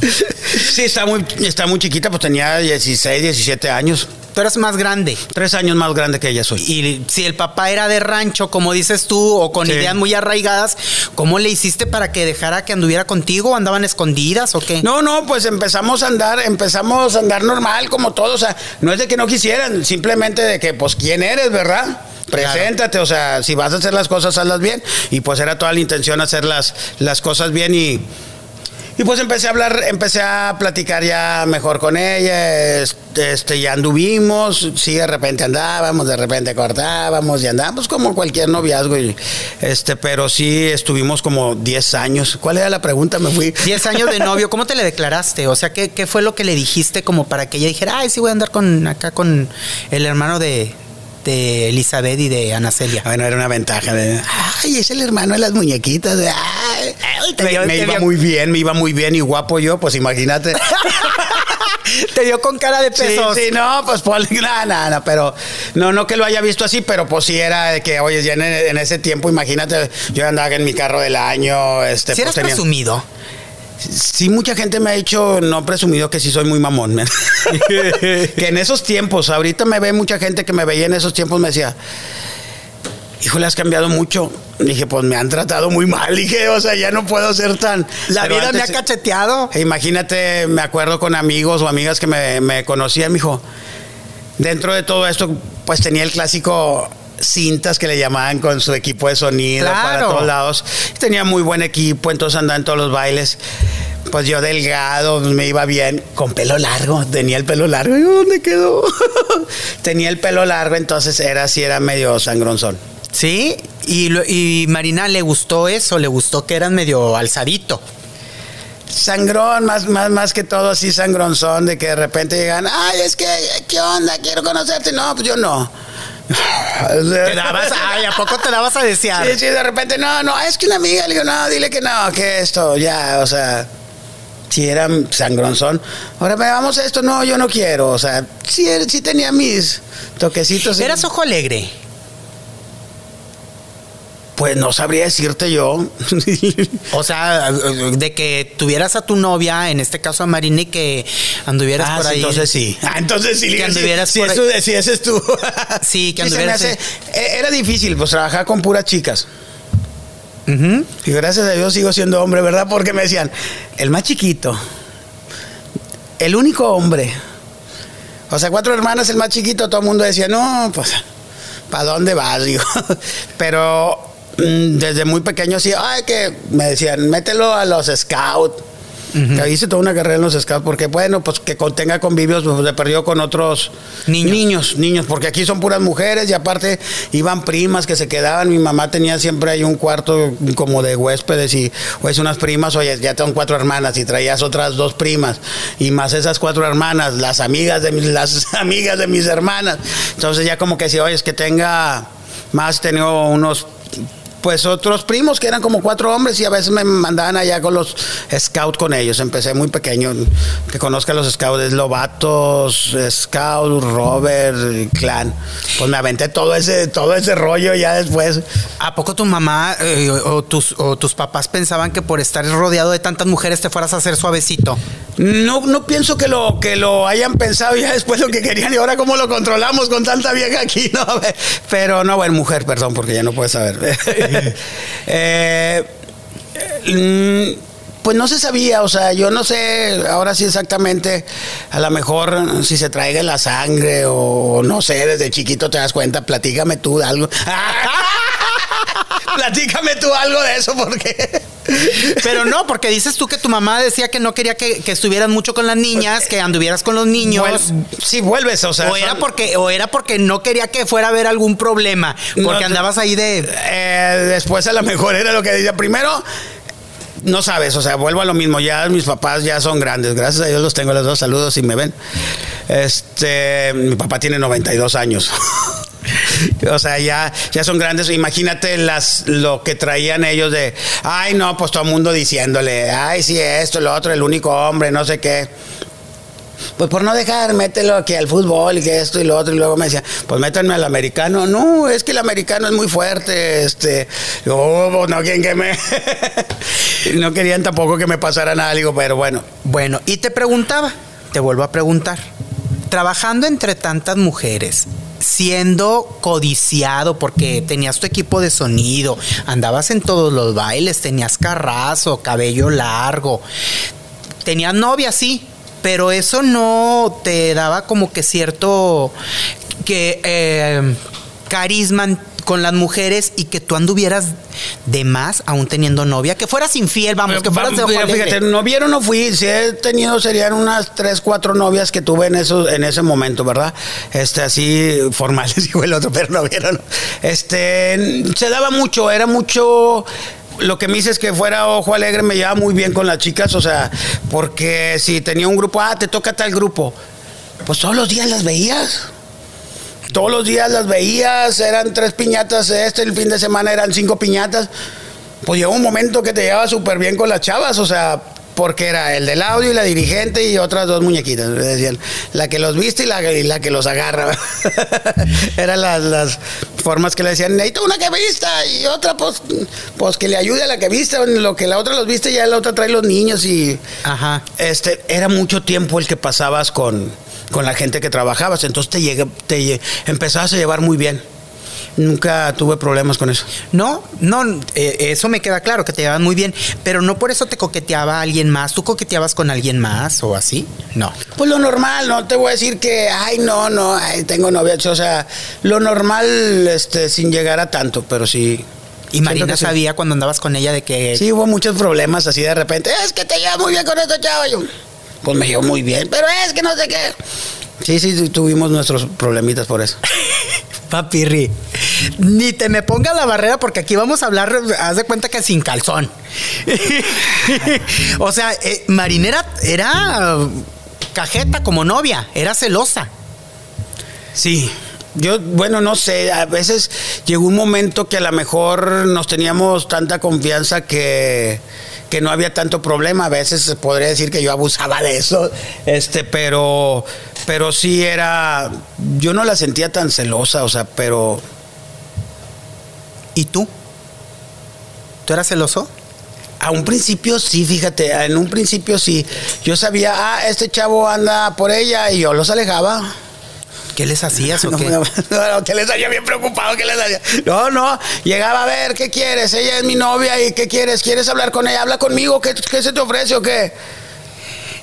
Speaker 2: Sí, está muy, está muy chiquita, pues tenía 16, 17 años.
Speaker 1: Tú eres más grande.
Speaker 2: Tres años más grande que ella soy.
Speaker 1: Y si el papá era de rancho, como dices tú, o con ideas muy arraigadas, ¿cómo le hiciste para que dejara que anduviera contigo? ¿Andaban escondidas o qué?
Speaker 2: No, no, pues empezamos a andar, empezamos a andar normal como todos. O sea, no es de que no quisieran, simplemente de que, pues, ¿quién eres, verdad? Preséntate, o sea, si vas a hacer las cosas, hazlas bien. Y pues era toda la intención hacer las, las cosas bien y y pues empecé a hablar, empecé a platicar ya mejor con ella, este, ya anduvimos, sí, de repente andábamos, de repente cortábamos y andábamos como cualquier noviazgo, y, este, pero sí estuvimos como 10 años. ¿Cuál era la pregunta? Me fui.
Speaker 1: 10 años de novio, ¿cómo te le declaraste? O sea, ¿qué, ¿qué fue lo que le dijiste como para que ella dijera, ay, sí voy a andar con acá con el hermano de, de Elizabeth y de Ana Celia.
Speaker 2: Bueno, era una ventaja. De, ay, es el hermano de las muñequitas. ay, me, iba muy bien, me iba muy bien y guapo yo, pues imagínate.
Speaker 1: te dio con cara de pesos.
Speaker 2: Sí, sí no, pues nada, nada, pero no, no que lo haya visto así, pero pues sí era de que, oye, ya en, ese tiempo, imagínate, yo andaba en mi carro del año. Este,
Speaker 1: ¿Sí
Speaker 2: pues,
Speaker 1: eras presumido?
Speaker 2: Sí, mucha gente me ha dicho, no presumido, que sí soy muy mamón. que en esos tiempos, ahorita me ve mucha gente que me veía en esos tiempos, me decía, híjole, has cambiado mucho. Dije, pues me han tratado muy mal. Dije, o sea, ya no puedo ser tan.
Speaker 1: La vida me ha cacheteado.
Speaker 2: Imagínate, me acuerdo con amigos o amigas que me, me conocían, me dijo, dentro de todo esto, pues tenía el clásico cintas que le llamaban con su equipo de sonido para todos lados. Tenía muy buen equipo, entonces andaba en todos los bailes. Pues yo delgado, me iba bien, con pelo largo, tenía el pelo largo. ¿Y dónde quedó? tenía el pelo largo, entonces era así, era medio sangronzón.
Speaker 1: Sí, y, y Marina le gustó eso, le gustó que eran medio alzadito
Speaker 2: sangrón, más, más, más que todo así sangronzón, de que de repente llegan, ay, es que, ¿qué onda? Quiero conocerte. No, pues yo no.
Speaker 1: ¿Te dabas, ay, ¿a poco te dabas a desear?
Speaker 2: Sí, sí, de repente, no, no, es que una amiga, le digo, no, dile que no, que esto, ya, o sea, si era sangronzón. Ahora vamos a esto, no, yo no quiero, o sea, sí, sí tenía mis toquecitos.
Speaker 1: ¿Eras ojo alegre?
Speaker 2: Pues no sabría decirte yo.
Speaker 1: o sea, de que tuvieras a tu novia, en este caso a Marina, y que anduvieras
Speaker 2: Ah,
Speaker 1: por
Speaker 2: sí,
Speaker 1: ahí.
Speaker 2: entonces sí. Ah, entonces sí.
Speaker 1: Que anduvieras
Speaker 2: sí,
Speaker 1: por
Speaker 2: sí, ese es tú.
Speaker 1: Sí, que anduvieras-
Speaker 2: hace- e- Era difícil, pues trabajar con puras chicas. Y gracias a Dios sigo siendo hombre, ¿verdad? Porque me decían, el más chiquito, el único hombre. O sea, cuatro hermanas, el más chiquito, todo el mundo decía, no, pues, ¿para dónde vas? Digo, pero desde muy pequeño sí, ay, que me decían, mételo a los scouts. Que Hice toda una carrera en los scouts porque, bueno, pues que con- tenga convivios, pues se perdió con otros
Speaker 1: Niños.
Speaker 2: niños, niños, porque aquí son puras mujeres y aparte iban primas que se quedaban. Mi mamá tenía siempre ahí un cuarto como de huéspedes y pues unas primas, oye, ya tengo cuatro hermanas y traías otras dos primas y más esas cuatro hermanas, las amigas de mis, las amigas de mis hermanas. Entonces ya como que si, oye, es que tenga más, tenía unos pues otros primos que eran como cuatro hombres y a veces me mandaban allá con los scouts con ellos. Empecé muy pequeño, que conozca los scouts, Lobatos, Scout, Robert, Clan. Pues me aventé todo ese, todo ese rollo ya después.
Speaker 1: ¿A poco tu mamá eh, o, tus, o tus papás pensaban que por estar rodeado de tantas mujeres te fueras a hacer suavecito?
Speaker 2: No, no pienso que lo, que lo hayan pensado ya después lo que querían y ahora cómo lo controlamos con tanta vieja aquí, ¿no? Pero no, bueno, mujer, perdón, porque ya no puedes saber. Eh, mm, pues no se sabía, o sea, yo no sé ahora sí exactamente, a lo mejor si se traiga la sangre o no sé, desde chiquito te das cuenta, platícame tú de algo. platícame tú algo de eso porque...
Speaker 1: Pero no, porque dices tú que tu mamá decía que no quería que, que estuvieras mucho con las niñas, que anduvieras con los niños.
Speaker 2: Vuel- sí, vuelves, o sea...
Speaker 1: o era
Speaker 2: son-
Speaker 1: porque, o era porque no quería que fuera a haber algún problema. Porque
Speaker 2: No,
Speaker 1: andabas ahí de.
Speaker 2: Eh, después a lo mejor era lo que decía. Primero, no sabes, o sea, vuelvo a lo mismo. Ya mis papás ya son grandes. Gracias a Dios los tengo los dos. Saludos si me ven. Este, mi papá tiene 92 años. O sea, ya, ya son grandes. Imagínate las, lo que traían ellos de, ay, no, pues todo el mundo diciéndole, ay, sí, esto, lo otro, el único hombre, no sé qué. Pues por no dejar, mételo aquí al fútbol que esto y lo otro. Y luego me decía, pues métanme al americano. No, es que el americano es muy fuerte. Este, oh, no quieren que me. no querían tampoco que me pasara nada. Digo, pero bueno.
Speaker 1: Bueno, y te preguntaba, te vuelvo a preguntar. Trabajando entre tantas mujeres, siendo codiciado porque tenías tu equipo de sonido, andabas en todos los bailes, tenías carrazo, cabello largo, tenías novia, sí, pero eso no te daba como que cierto que eh, carisma con las mujeres y que tú anduvieras de más aún teniendo novia, que fueras infiel, vamos, que fueras de ojo alegre.
Speaker 2: Fíjate, novio no fui. Si he tenido, serían unas tres, cuatro novias que tuve en, eso, en ese momento, ¿verdad? Este, así formales, dijo el otro, pero no vieron. Este, se daba mucho, era mucho. Lo que me dices que fuera ojo alegre me llevaba muy bien con las chicas, o sea, porque si tenía un grupo, ah, te toca tal grupo, pues todos los días las veías. Todos los días las veías, eran tres piñatas, este el fin de semana eran cinco piñatas. Pues llegó un momento que te llevaba súper bien con las chavas, o sea, porque era el del audio y la dirigente y otras dos muñequitas. Decían, la que los viste y la, y la que los agarra. Eran las, las formas que le decían, necesito una que vista y otra, pues, pues que le ayude a la que vista. Lo que la otra los viste, ya la otra trae los niños y.
Speaker 1: Ajá.
Speaker 2: Este, era mucho tiempo el que pasabas con, con la gente que trabajabas, entonces te, llegué, te empezabas a llevar muy bien. Nunca tuve problemas con eso.
Speaker 1: No, no, eh, eso me queda claro, que te llevaban muy bien, pero no por eso te coqueteaba alguien más. ¿Tú coqueteabas con alguien más o así? No.
Speaker 2: Pues lo normal, no te voy a decir que, ay, no, no, ay, tengo novia, o sea, lo normal, este, sin llegar a tanto, pero sí.
Speaker 1: Y Marina
Speaker 2: sí.
Speaker 1: sabía cuando andabas con ella de que...
Speaker 2: Sí, hubo muchos problemas así de repente, es que te llevas muy bien con esto, chavo. Pues me llevo muy bien, pero es que no sé qué. Sí, sí, sí, tuvimos nuestros problemitas por eso.
Speaker 1: Papirri, ni te me ponga la barrera porque aquí vamos a hablar, haz de cuenta que sin calzón. o sea, eh, Marinera era cajeta como novia, era celosa.
Speaker 2: Sí. Yo, bueno, no sé, a veces llegó un momento que a lo mejor nos teníamos tanta confianza que, que no había tanto problema. A veces se podría decir que yo abusaba de eso, este, pero, pero sí era, yo no la sentía tan celosa, o sea, pero
Speaker 1: ¿Y tú? ¿Tú eras celoso?
Speaker 2: A un principio sí, fíjate, en un principio sí. Yo sabía, ah, este chavo anda por ella y yo los alejaba.
Speaker 1: ¿Qué les hacías o
Speaker 2: No,
Speaker 1: qué?
Speaker 2: no, no, ¿qué les hacía? Bien preocupado, ¿qué les hacía? No, no, llegaba a ver, ¿qué quieres? Ella es mi novia y ¿qué quieres? ¿Quieres hablar con ella? Habla conmigo, ¿qué, qué se te ofrece o qué?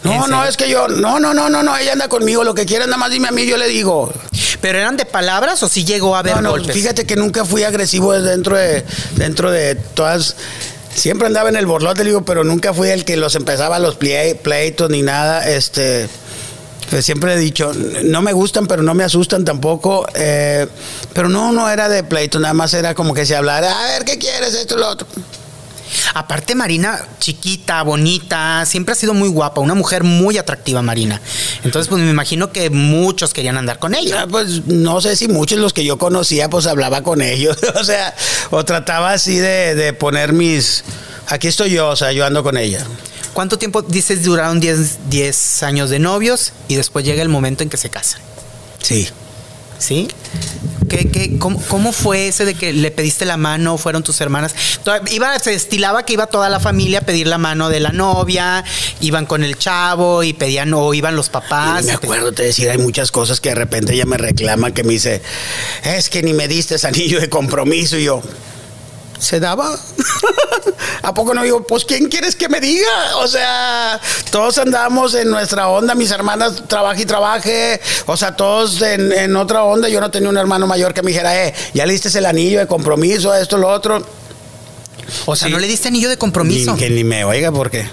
Speaker 1: ¿En
Speaker 2: No, no, es que yo, no, no, no, no, no, ella anda conmigo, lo que quieras, nada más dime a mí, yo le digo.
Speaker 1: ¿Pero eran de palabras o sí llegó a haber
Speaker 2: No, no,
Speaker 1: golpes?
Speaker 2: fíjate que nunca fui agresivo dentro de, dentro de todas. Siempre andaba en el borlote, digo, pero nunca fui el que los empezaba los plei- pleitos ni nada. Este, pues siempre he dicho, no me gustan, pero no me asustan tampoco. eh, pero no, no era de pleito, nada más era como que se hablara, a ver, ¿qué quieres? Esto lo otro.
Speaker 1: Aparte, Marina, chiquita, bonita, siempre ha sido muy guapa, una mujer muy atractiva, Marina. Entonces, pues me imagino que muchos querían andar con ella.
Speaker 2: Ah, Pues no sé si muchos los que yo conocía, pues hablaba con ellos, o sea, o trataba así de, de poner mis. Aquí estoy yo, o sea, yo ando con ella.
Speaker 1: ¿Cuánto tiempo dices duraron 10 10 años de novios y después llega el momento en que se casan?
Speaker 2: Sí.
Speaker 1: ¿Sí? ¿Qué, qué, cómo, cómo fue ese de que le pediste la mano? ¿Fueron tus hermanas? Iba, se estilaba que iba toda la familia a pedir la mano de la novia, iban con el chavo y pedían, o iban los papás.
Speaker 2: Y me acuerdo te decir, hay muchas cosas que de repente ella me reclama, que me dice, es que ni me diste ese anillo de compromiso. Y yo, ¿se daba? ¿A poco no digo, pues quién quieres que me diga? O sea, todos andamos en nuestra onda, mis hermanas trabaje y trabaje, o sea, todos en, en otra onda. Yo no tenía un hermano mayor que me dijera, eh, ya le diste el anillo de compromiso, esto, lo otro.
Speaker 1: O sea,
Speaker 2: Sí.
Speaker 1: no le diste anillo de compromiso.
Speaker 2: Ni, que ni me oiga, porque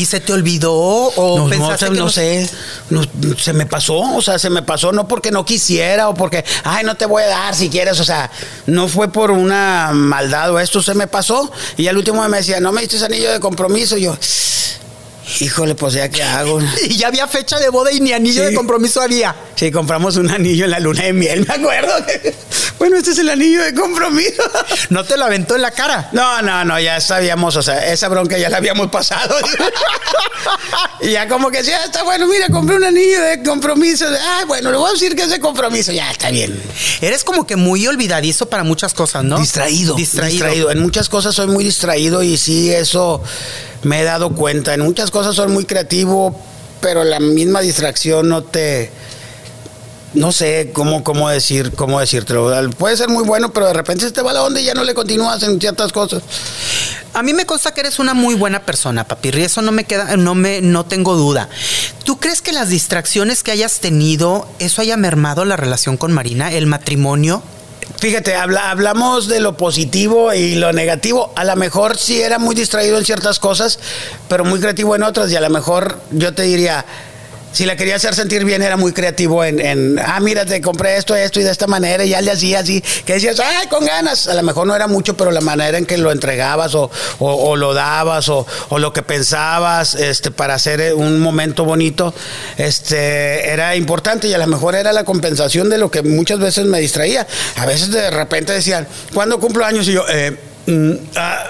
Speaker 1: ¿Y se te olvidó o
Speaker 2: No, no,
Speaker 1: pensaste
Speaker 2: sé,
Speaker 1: que
Speaker 2: no sé, se me pasó, o sea, se me pasó no porque no quisiera o porque, ay, no te voy a dar si quieres, o sea, no fue por una maldad o esto, se me pasó. Y al último me decía, no me diste ese anillo de compromiso, y yo, híjole, pues ya qué hago.
Speaker 1: Y ya había fecha de boda y ni anillo
Speaker 2: Sí.
Speaker 1: de compromiso había.
Speaker 2: Sí, compramos un anillo en la luna de miel, me acuerdo. bueno, este es el anillo de compromiso.
Speaker 1: No te lo aventó en la cara.
Speaker 2: No, no, no, ya sabíamos, o sea, esa bronca ya la habíamos pasado. y ya como que sí, ah, está bueno, mira, compré un anillo de compromiso. Ah, bueno, le voy a decir que es de compromiso, ya está bien.
Speaker 1: Eres como que muy olvidadizo para muchas cosas, ¿no?
Speaker 2: Distraído,
Speaker 1: Distraído.
Speaker 2: distraído. En muchas cosas soy muy distraído y sí, eso me he dado cuenta. En muchas cosas soy muy creativo, pero la misma distracción no te... No sé cómo, cómo decir, cómo decírtelo. Puede ser muy bueno, pero de repente se te va la onda y ya no le continúas en ciertas cosas.
Speaker 1: A mí me consta que eres una muy buena persona, papirri. Eso no me queda, no me, no tengo duda. ¿Tú crees que las distracciones que hayas tenido, eso haya mermado la relación con Marina, el matrimonio?
Speaker 2: Fíjate, habla- hablamos de lo positivo y lo negativo. A lo mejor sí era muy distraído en ciertas cosas, pero muy creativo en otras. Y a lo mejor yo te diría, si la quería hacer sentir bien, era muy creativo en, en, ah, mira, te compré esto, esto y de esta manera. Y ya le hacía así, que decías, ay, con ganas. A lo mejor no era mucho, pero la manera en que lo entregabas o, o- lo dabas o, o lo que pensabas este, para hacer un momento bonito, este, era importante y a lo mejor era la compensación de lo que muchas veces me distraía. A veces de repente decían, ¿cuándo cumplo años? Y yo, eh, mm, ah,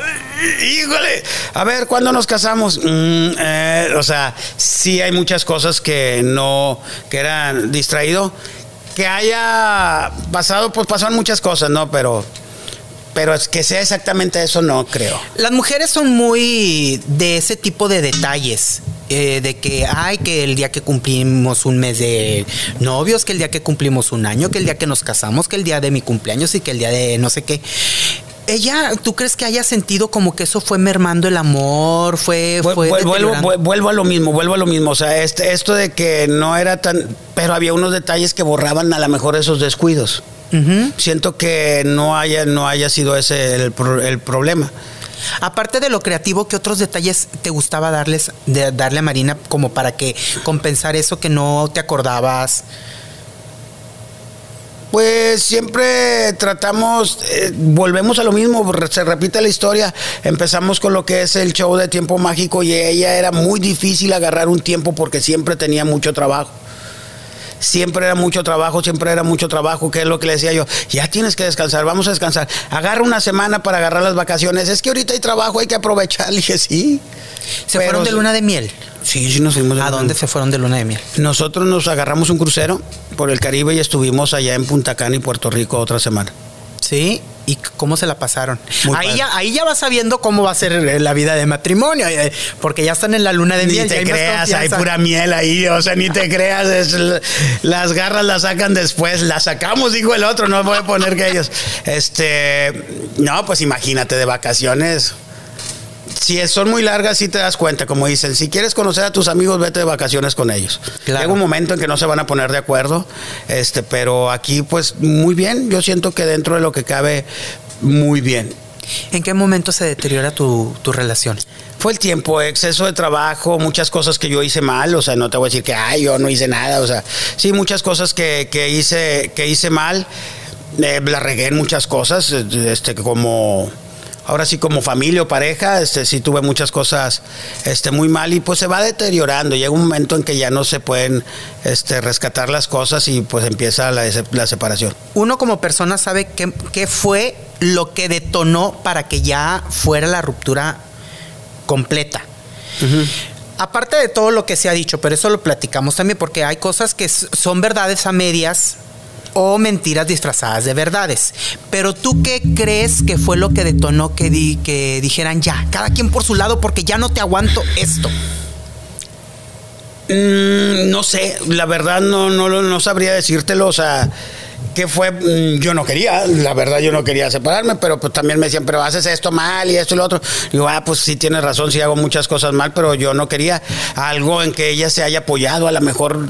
Speaker 2: híjole, a ver, ¿cuándo nos casamos? Mm, eh, o sea, sí hay muchas cosas que no, que eran distraído. Que haya pasado, pues pasaron muchas cosas, ¿no? Pero, pero es que sea exactamente eso, no creo.
Speaker 1: Las mujeres son muy de ese tipo de detalles. eh, de que, ay, que el día que cumplimos un mes de novios, que el día que cumplimos un año, que el día que nos casamos, que el día de mi cumpleaños y que el día de no sé qué. Ella, ¿tú crees que haya sentido como que eso fue mermando el amor? Fue, fue
Speaker 2: vu- vuelvo, vuelvo a lo mismo, vuelvo a lo mismo. O sea, este, esto de que no era tan. Pero había unos detalles que borraban a lo mejor esos descuidos. Siento que no haya, no haya sido ese el, el problema.
Speaker 1: Aparte de lo creativo, ¿qué otros detalles te gustaba darles, de, darle a Marina como para que compensar eso que no te acordabas?
Speaker 2: Pues siempre tratamos, eh, volvemos a lo mismo, se repite la historia. Empezamos con lo que es el show de tiempo mágico y ella era muy difícil agarrar un tiempo porque siempre tenía mucho trabajo. Siempre era mucho trabajo, siempre era mucho trabajo, que es lo que le decía yo, ya tienes que descansar, vamos a descansar. Agarra una semana para agarrar las vacaciones. Es que ahorita hay trabajo, hay que aprovechar. Le dije, sí.
Speaker 1: ¿Se
Speaker 2: Pero
Speaker 1: fueron de luna de miel?
Speaker 2: Sí, sí nos fuimos.
Speaker 1: ¿A dónde se fueron de luna de miel?
Speaker 2: Nosotros nos agarramos un crucero por el Caribe y estuvimos allá en Punta Cana y Puerto Rico otra semana.
Speaker 1: Sí. ¿Y cómo se la pasaron?
Speaker 2: Muy
Speaker 1: Ahí
Speaker 2: padre.
Speaker 1: ya, ahí ya vas sabiendo cómo va a ser eh, la vida de matrimonio, eh, porque ya están en la luna de
Speaker 2: Ni
Speaker 1: miel. ya
Speaker 2: te creas, hay pura miel ahí, o sea, ni te creas, es las garras las sacan después, las sacamos, dijo el otro, no voy a poner que ellos. Este, no, pues imagínate, de vacaciones. Si son muy largas, sí te das cuenta, como dicen, si quieres conocer a tus amigos, vete de vacaciones con ellos.
Speaker 1: Claro.
Speaker 2: Llega un momento en que no se van a poner de acuerdo, este, pero aquí, pues, muy bien, yo siento que dentro de lo que cabe, muy bien.
Speaker 1: ¿En qué momento se deteriora tu, tu relación?
Speaker 2: Fue el tiempo, exceso de trabajo, muchas cosas que yo hice mal, o sea, no te voy a decir que, ay, yo no hice nada, o sea, sí, muchas cosas que, que hice, que hice mal, eh, la regué en muchas cosas, este, como, ahora sí como familia o pareja, este, sí tuve muchas cosas, este, muy mal y pues se va deteriorando, llega un momento en que ya no se pueden, este, rescatar las cosas y pues empieza la, la separación.
Speaker 1: Uno como persona sabe qué, qué fue lo que detonó para que ya fuera la ruptura completa. Aparte de todo lo que se ha dicho, pero eso lo platicamos también porque hay cosas que son verdades a medias o mentiras disfrazadas de verdades. Pero tú qué crees que fue lo que detonó que, di- que dijeran ya, cada quien por su lado porque ya no te aguanto esto?
Speaker 2: Mm, no sé, la verdad no, no, no sabría decírtelo, o sea, ¿qué fue? Mm, Yo no quería, la verdad yo no quería separarme, pero pues también me decían, pero haces esto mal y esto y lo otro. Digo, ah, pues sí tienes razón, sí hago muchas cosas mal, pero yo no quería algo en que ella se haya apoyado, a lo mejor...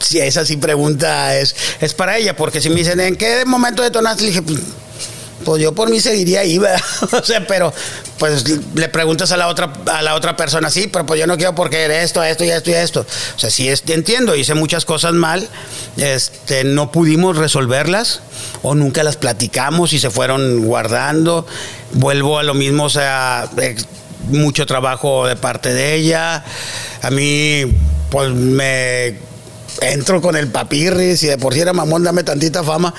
Speaker 2: Si esa sí pregunta es, es para ella, porque si me dicen, ¿en qué momento detonaste? Le dije, pues, pues yo por mí seguiría ahí, ¿verdad? o sea, pero pues le preguntas a la otra a la otra persona, sí, pero pues yo no quiero porque esto, esto y esto y esto. O sea, sí entiendo, hice muchas cosas mal, este, no pudimos resolverlas o nunca las platicamos y se fueron guardando. Vuelvo a lo mismo, o sea, ex- mucho trabajo de parte de ella. A mí, pues me entro con el papirri, si de por sí era mamón, dame tantita fama.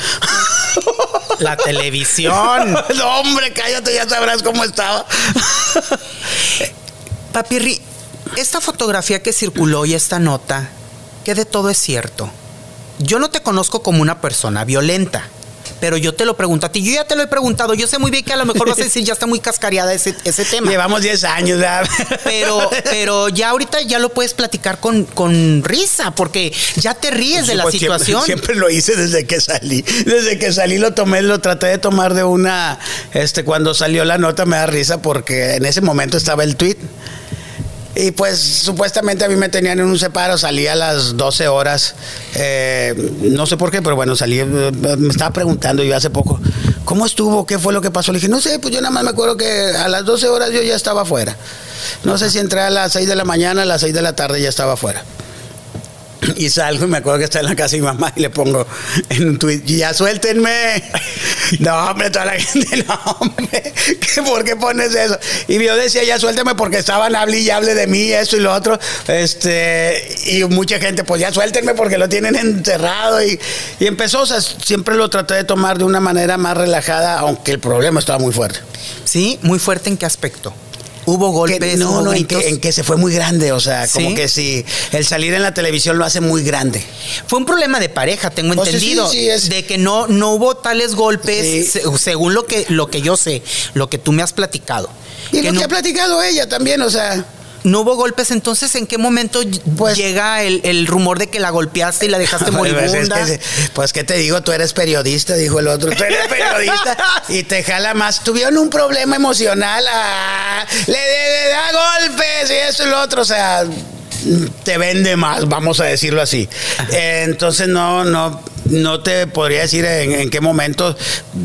Speaker 1: La televisión.
Speaker 2: No, hombre, cállate, ya sabrás cómo estaba.
Speaker 1: Papirri, esta fotografía que circuló y esta nota, que de todo es cierto. Yo no te conozco como una persona violenta, pero yo te lo pregunto a ti. Yo ya te lo he preguntado. Yo sé muy bien que a lo mejor vas a decir ya está muy cascareada ese, ese tema.
Speaker 2: Llevamos 10 años, ¿verdad?
Speaker 1: Pero, pero ya ahorita ya lo puedes platicar con, con risa, porque ya te ríes de la
Speaker 2: Pues siempre-
Speaker 1: situación.
Speaker 2: Siempre, lo hice desde que salí. Desde que salí lo tomé, lo traté de tomar de una. Este, cuando salió la nota me da risa porque en ese momento estaba el tweet. Y pues supuestamente a mí me tenían en un separo, salí a las 12 horas, eh, no sé por qué, pero bueno, salí, me estaba preguntando yo hace poco, ¿cómo estuvo? ¿Qué fue lo que pasó? Le dije, no sé, pues yo nada más me acuerdo que a las 12 horas yo ya estaba afuera. No sé si entré a las 6 de la mañana, a las 6 de la tarde ya estaba afuera. Y salgo y me acuerdo que está en la casa de mi mamá y le pongo en un tweet, ya suéltenme. No, hombre, toda la gente, no, hombre, ¿qué, ¿por qué pones eso? Y yo decía, ya suélteme porque estaban hable y hable de mí, esto y lo otro. Este, y mucha gente, pues ya suéltenme porque lo tienen enterrado. Y, y empezó, o sea, siempre lo traté de tomar de una manera más relajada, aunque el problema estaba muy fuerte.
Speaker 1: Sí, muy fuerte en qué aspecto. Hubo golpes,
Speaker 2: Que- no, no, en que, en que se fue muy grande, o sea, como
Speaker 1: ¿Sí?
Speaker 2: que si el salir en la televisión lo hace muy grande.
Speaker 1: Fue un problema de pareja, tengo entendido,
Speaker 2: sí, sí, es-
Speaker 1: de que no no hubo tales golpes, según lo que lo que yo sé, lo que tú me has platicado.
Speaker 2: Y
Speaker 1: que
Speaker 2: lo
Speaker 1: no,
Speaker 2: que ha platicado ella también, o sea.
Speaker 1: No hubo golpes, entonces ¿en qué momento
Speaker 2: Pues-
Speaker 1: llega el, el rumor de que la golpeaste y la dejaste
Speaker 2: Pues, es
Speaker 1: moribunda?
Speaker 2: que- pues, ¿qué te digo? Tú eres periodista, dijo el otro. Tú eres periodista y te jala más. Tuvieron un problema emocional. ah, le, le- le da golpes y eso y lo otro. O sea, te vende más, vamos a decirlo así. Eh, entonces, no, no. No te podría decir en, en qué momento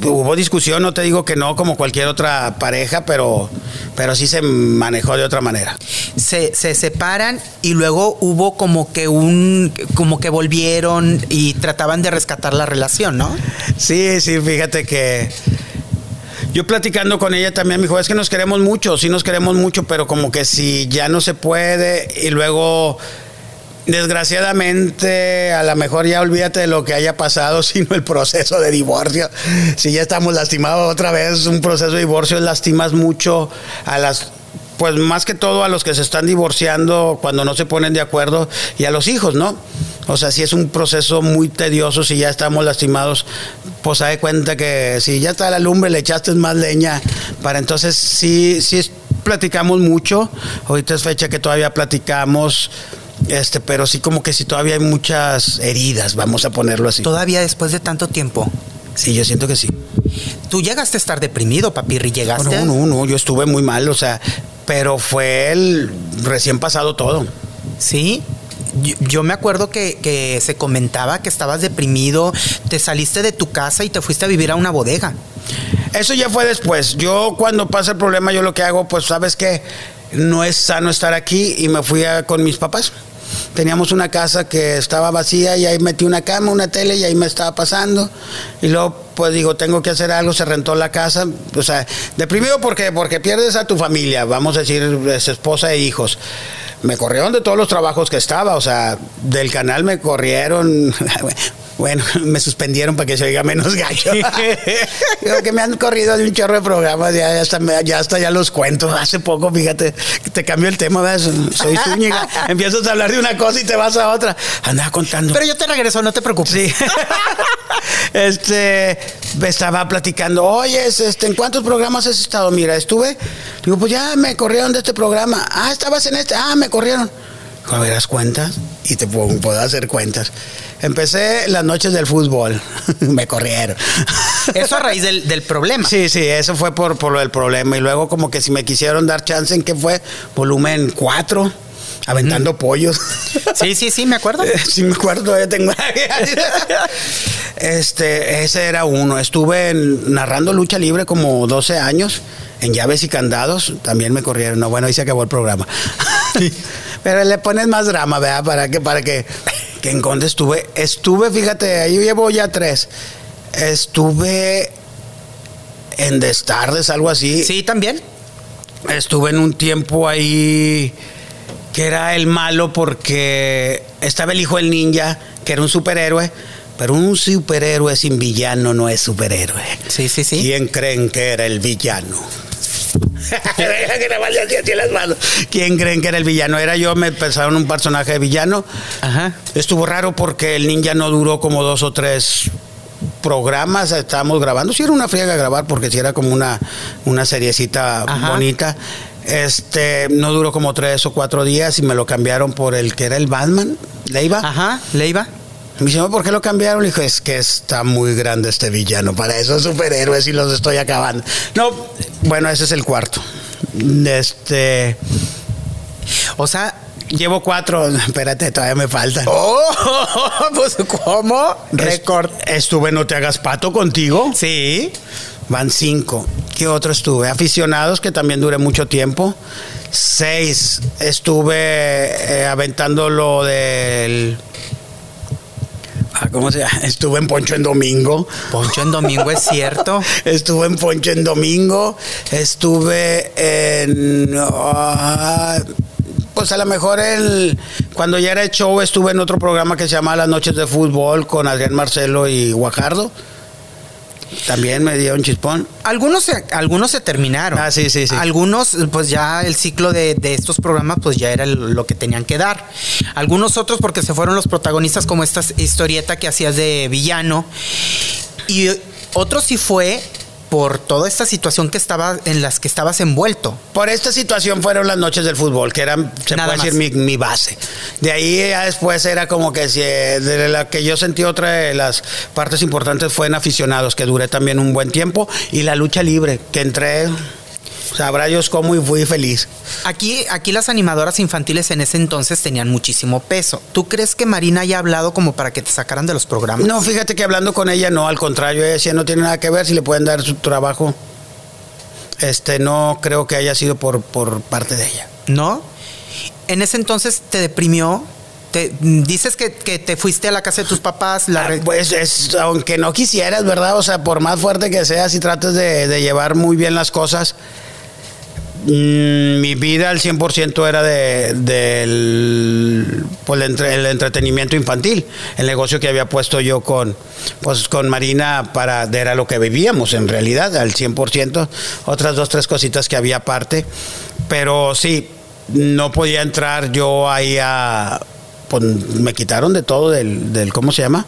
Speaker 2: hubo discusión, no te digo que no, como cualquier otra pareja, pero, pero sí se manejó de otra manera.
Speaker 1: se, se separan y luego hubo como que un como que volvieron y trataban de rescatar la relación, ¿no?
Speaker 2: Sí, sí, fíjate que yo platicando con ella también me dijo, es que nos queremos mucho, sí nos queremos mucho, pero como que si ya no se puede y luego desgraciadamente a lo mejor ya olvídate de lo que haya pasado, sino el proceso de divorcio. Si ya estamos lastimados otra vez, un proceso de divorcio lastimas mucho a las pues más que todo a los que se están divorciando cuando no se ponen de acuerdo y a los hijos, ¿no? O sea, si es un proceso muy tedioso, si ya estamos lastimados, pues hay cuenta que si ya está la lumbre, le echaste más leña. Para entonces, sí, sí platicamos mucho. Ahorita es fecha que todavía platicamos. Este, pero sí como que sí todavía hay muchas heridas, vamos a ponerlo así.
Speaker 1: Todavía después de tanto tiempo.
Speaker 2: Sí, yo siento que sí.
Speaker 1: Tú llegaste a estar deprimido, papirri, llegaste.
Speaker 2: No, no, no, yo estuve muy mal, o sea, pero fue el recién pasado todo.
Speaker 1: Sí. Yo, yo me acuerdo que, que se comentaba que estabas deprimido, te saliste de tu casa y te fuiste a vivir a una bodega.
Speaker 2: Eso ya fue después. Yo cuando pasa el problema, yo lo que hago, pues sabes que no es sano estar aquí y me fui a- con mis papás. Teníamos una casa que estaba vacía y ahí metí una cama, una tele y ahí me estaba pasando. Y luego, pues digo, tengo que hacer algo, se rentó la casa. O sea, deprimido porque, porque pierdes a tu familia, vamos a decir, es esposa e hijos. Me corrieron de todos los trabajos que estaba, o sea, del canal me corrieron. Bueno, me suspendieron para que se oiga menos gacho. Digo que me han corrido de un chorro de programas, ya, hasta, ya hasta ya los cuento. Hace poco, fíjate, te cambió el tema, ¿ves? soy Zúñiga. Empiezas a hablar de una cosa y te vas a otra. Andaba contando.
Speaker 1: Pero yo te regreso, no te preocupes.
Speaker 2: Sí. este, me estaba platicando, oye, este, ¿en cuántos programas has estado? Mira, estuve, digo, pues ya me corrieron de este programa. Ah, estabas en este, ah, me corrieron. A ver, haz cuentas y te puedo, puedo hacer cuentas. Empecé las noches del fútbol, me corrieron.
Speaker 1: Eso a raíz del, del problema.
Speaker 2: Sí, sí, eso fue por, por el problema. Y luego como que si me quisieron dar chance en que fue volumen 4, aventando pollos.
Speaker 1: Sí, sí, sí, me acuerdo.
Speaker 2: Sí me acuerdo, todavía tengo. este, ese era uno. Estuve en- narrando lucha libre como 12 años en llaves y candados. También me corrieron. No, bueno, ahí se acabó el programa. Pero le pones más drama, ¿verdad? Para que, para que, que en Conde estuve. Estuve, fíjate, ahí llevo ya tres. Estuve en Destardes, algo así.
Speaker 1: Sí, también.
Speaker 2: Estuve en un tiempo ahí que era el malo porque estaba el hijo del ninja, que era un superhéroe, pero un superhéroe sin villano no es superhéroe.
Speaker 1: Sí, sí, sí.
Speaker 2: ¿Quién creen que era el villano? Deja que nada más le hacía así las manos. ¿Quién creen que era el villano? Era yo, me pensaron un personaje de villano.
Speaker 1: Ajá.
Speaker 2: Estuvo raro porque el ninja no duró como dos o tres programas, estábamos grabando. Sí era una friega grabar porque sí era como una, una seriecita
Speaker 1: Ajá.
Speaker 2: bonita. Este, no duró como tres o cuatro días y me lo cambiaron por el que era el Batman, Leiva.
Speaker 1: Ajá, Leiva.
Speaker 2: Me dice, ¿por qué lo cambiaron? Le dije, es que está muy grande este villano para esos superhéroes y los estoy acabando. No, bueno, ese es el cuarto. Este,
Speaker 1: O sea.
Speaker 2: llevo cuatro, espérate, todavía me faltan.
Speaker 1: ¡Oh! Pues, ¿cómo? Récord.
Speaker 2: Est- Estuve No Te Hagas Pato contigo.
Speaker 1: Sí.
Speaker 2: Van cinco. ¿Qué otro estuve? Aficionados, que también duré mucho tiempo. Seis. Estuve eh, aventando lo del. Ah, ¿Cómo se llama? Estuve en Poncho en Domingo.
Speaker 1: Poncho en domingo es cierto.
Speaker 2: Estuve en Poncho en Domingo. Estuve en. ah, pues a lo mejor el, cuando ya era el show estuve en otro programa que se llama Las Noches de Fútbol con Adrián Marcelo y Guajardo. También me dio un chispón.
Speaker 1: Algunos se, algunos se terminaron.
Speaker 2: Ah, sí, sí, sí.
Speaker 1: Algunos, pues ya el ciclo de, de estos programas, pues ya era lo que tenían que dar. Algunos otros porque se fueron los protagonistas, como esta historieta que hacías de villano. Y otros sí fue por toda esta situación que estaba, en las que estabas envuelto.
Speaker 2: Por esta situación fueron las noches del fútbol, que eran, se
Speaker 1: Nada
Speaker 2: puede decir, mi, mi base. De ahí ya después era como que si, eh, de la que yo sentí otra de las partes importantes fue en aficionados, que duré también un buen tiempo, y la lucha libre, que entré, sabrá Dios cómo y fui feliz.
Speaker 1: Aquí, aquí las animadoras infantiles en ese entonces tenían muchísimo peso. ¿Tú crees que Marina haya hablado como para que te sacaran de los programas?
Speaker 2: No, fíjate que hablando con ella, no, al contrario, ella decía no tiene nada que ver si le pueden dar su trabajo. Este, no creo que haya sido por, por parte de ella.
Speaker 1: ¿No? En ese entonces te deprimió. Te, dices que, que te fuiste a la casa de tus papás. La
Speaker 2: Ah, Pues es, aunque no quisieras, ¿verdad? O sea, por más fuerte que seas y trates de, de llevar muy bien las cosas, mm, mi vida al 100% era de, del pues, el entretenimiento infantil, el negocio que había puesto yo con, pues, con Marina para, era lo que vivíamos en realidad, al 100%, otras dos, tres cositas que había aparte, pero sí, no podía entrar yo ahí a pues me quitaron de todo del, del ¿cómo se llama?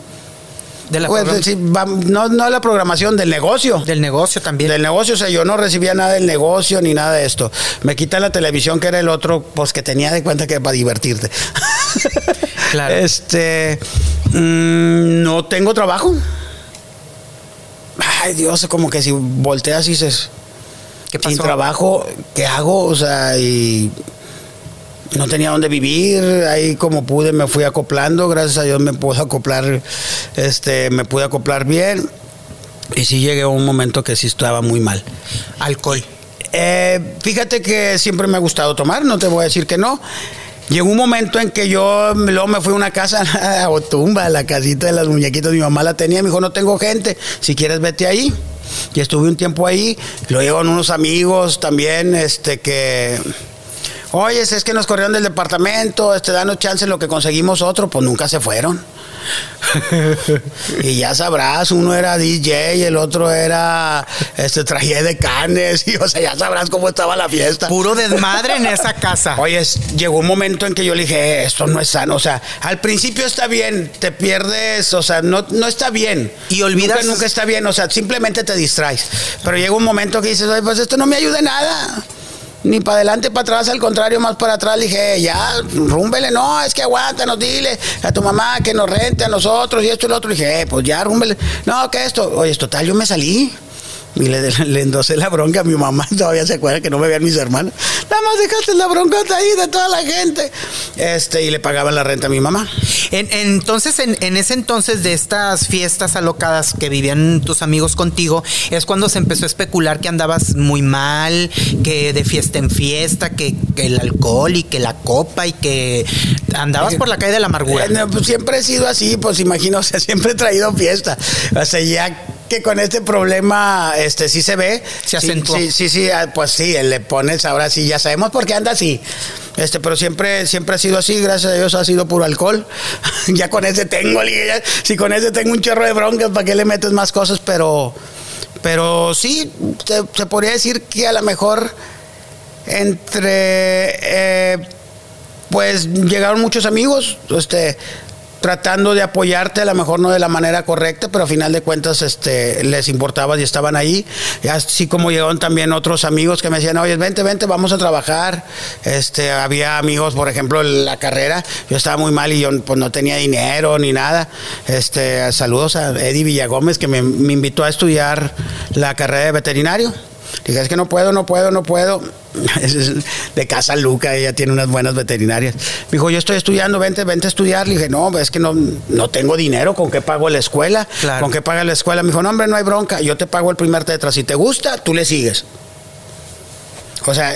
Speaker 1: De la
Speaker 2: Pues, no, no la programación, del negocio.
Speaker 1: del negocio también.
Speaker 2: Del negocio, o sea, yo no recibía nada del negocio ni nada de esto. Me quitan la televisión, que era el otro, pues que tenía de cuenta que era para divertirte.
Speaker 1: Claro.
Speaker 2: Este. mm, no tengo trabajo. Ay, Dios, como que si volteas y dices,
Speaker 1: ¿Qué
Speaker 2: sin
Speaker 1: pasó?
Speaker 2: trabajo, ¿qué hago? O sea, y no tenía dónde vivir, ahí como pude me fui acoplando, gracias a Dios me pude acoplar, este, me pude acoplar bien. Y sí llegué a un momento que sí estaba muy mal.
Speaker 1: Alcohol.
Speaker 2: Eh, fíjate que siempre me ha gustado tomar, no te voy a decir que no. Llegó un momento en que yo luego me fui a una casa a Otumba, la casita de las muñequitas, mi mamá la tenía, me dijo, no tengo gente, si quieres vete ahí. Y estuve un tiempo ahí, luego llegaron unos amigos también, este que... Oye, es que nos corrieron del departamento, este, danos chance en lo que conseguimos otro, pues nunca se fueron. y ya sabrás, uno era DJ, el otro era este traje de canes, y o sea, ya sabrás cómo estaba la fiesta.
Speaker 1: Puro desmadre en esa casa.
Speaker 2: Oye, es- llegó un momento en que yo le dije, "Eh, esto no es sano. O sea, al principio está bien, te pierdes, o sea, no, no está bien.
Speaker 1: Y olvidas-
Speaker 2: Nunca, nunca está bien, o sea, simplemente te distraes. Pero llega un momento que dices, oye, pues esto no me ayuda en nada. Ni para adelante, para atrás, al contrario, más para atrás. Le dije, ya, rúmbele, no, es que aguántanos, dile a tu mamá que nos rente a nosotros y esto y lo otro. Dije, "Eh, pues ya, rúmbele. No, que esto. Oye, es total, yo me salí. Y le, le endosé la bronca a mi mamá, todavía se acuerda que no me veían mis hermanos. Nada más dejaste la broncota ahí de toda la gente. Este, y le pagaba la renta a mi mamá.
Speaker 1: En- entonces, en, en ese entonces de estas fiestas alocadas que vivían tus amigos contigo, es cuando se empezó a especular que andabas muy mal, que de fiesta en fiesta, que, que el alcohol y que la copa y que andabas por la calle de la amargura.
Speaker 2: Eh, no, pues siempre he sido así, pues imagino, o sea, siempre he traído fiesta. O sea, ya que con este problema, este, sí se ve.
Speaker 1: Se acentuó.
Speaker 2: Sí, sí, sí, ah, pues sí, le pones, ahora sí, ya sabemos por qué anda así. Este, pero siempre, siempre ha sido así, gracias a Dios ha sido puro alcohol. ya con ese tengo, ya, si con ese tengo un chorro de broncas, ¿para qué le metes más cosas? Pero, pero sí, se, se podría decir que a lo mejor entre eh, pues llegaron muchos amigos, este, tratando de apoyarte, a lo mejor no de la manera correcta, pero a final de cuentas este, les importaba y estaban ahí. Así como llegaron también otros amigos que me decían, oye, vente, vente, vamos a trabajar. Este, había amigos, por ejemplo, en la carrera, yo estaba muy mal y yo pues, no tenía dinero ni nada. Este, saludos a Eddie Villagómez que me, me invitó a estudiar la carrera de veterinario. Dije, es que no puedo, no puedo, no puedo. De casa Luca, ella tiene unas buenas veterinarias. Me dijo, yo estoy estudiando, vente, vente a estudiar. Le dije, no, es que no, no tengo dinero, ¿con qué pago la escuela?
Speaker 1: Claro.
Speaker 2: ¿Con qué paga la escuela? Me dijo, no, hombre, no hay bronca, yo te pago el primer tetra. Si te gusta, tú le sigues. O sea,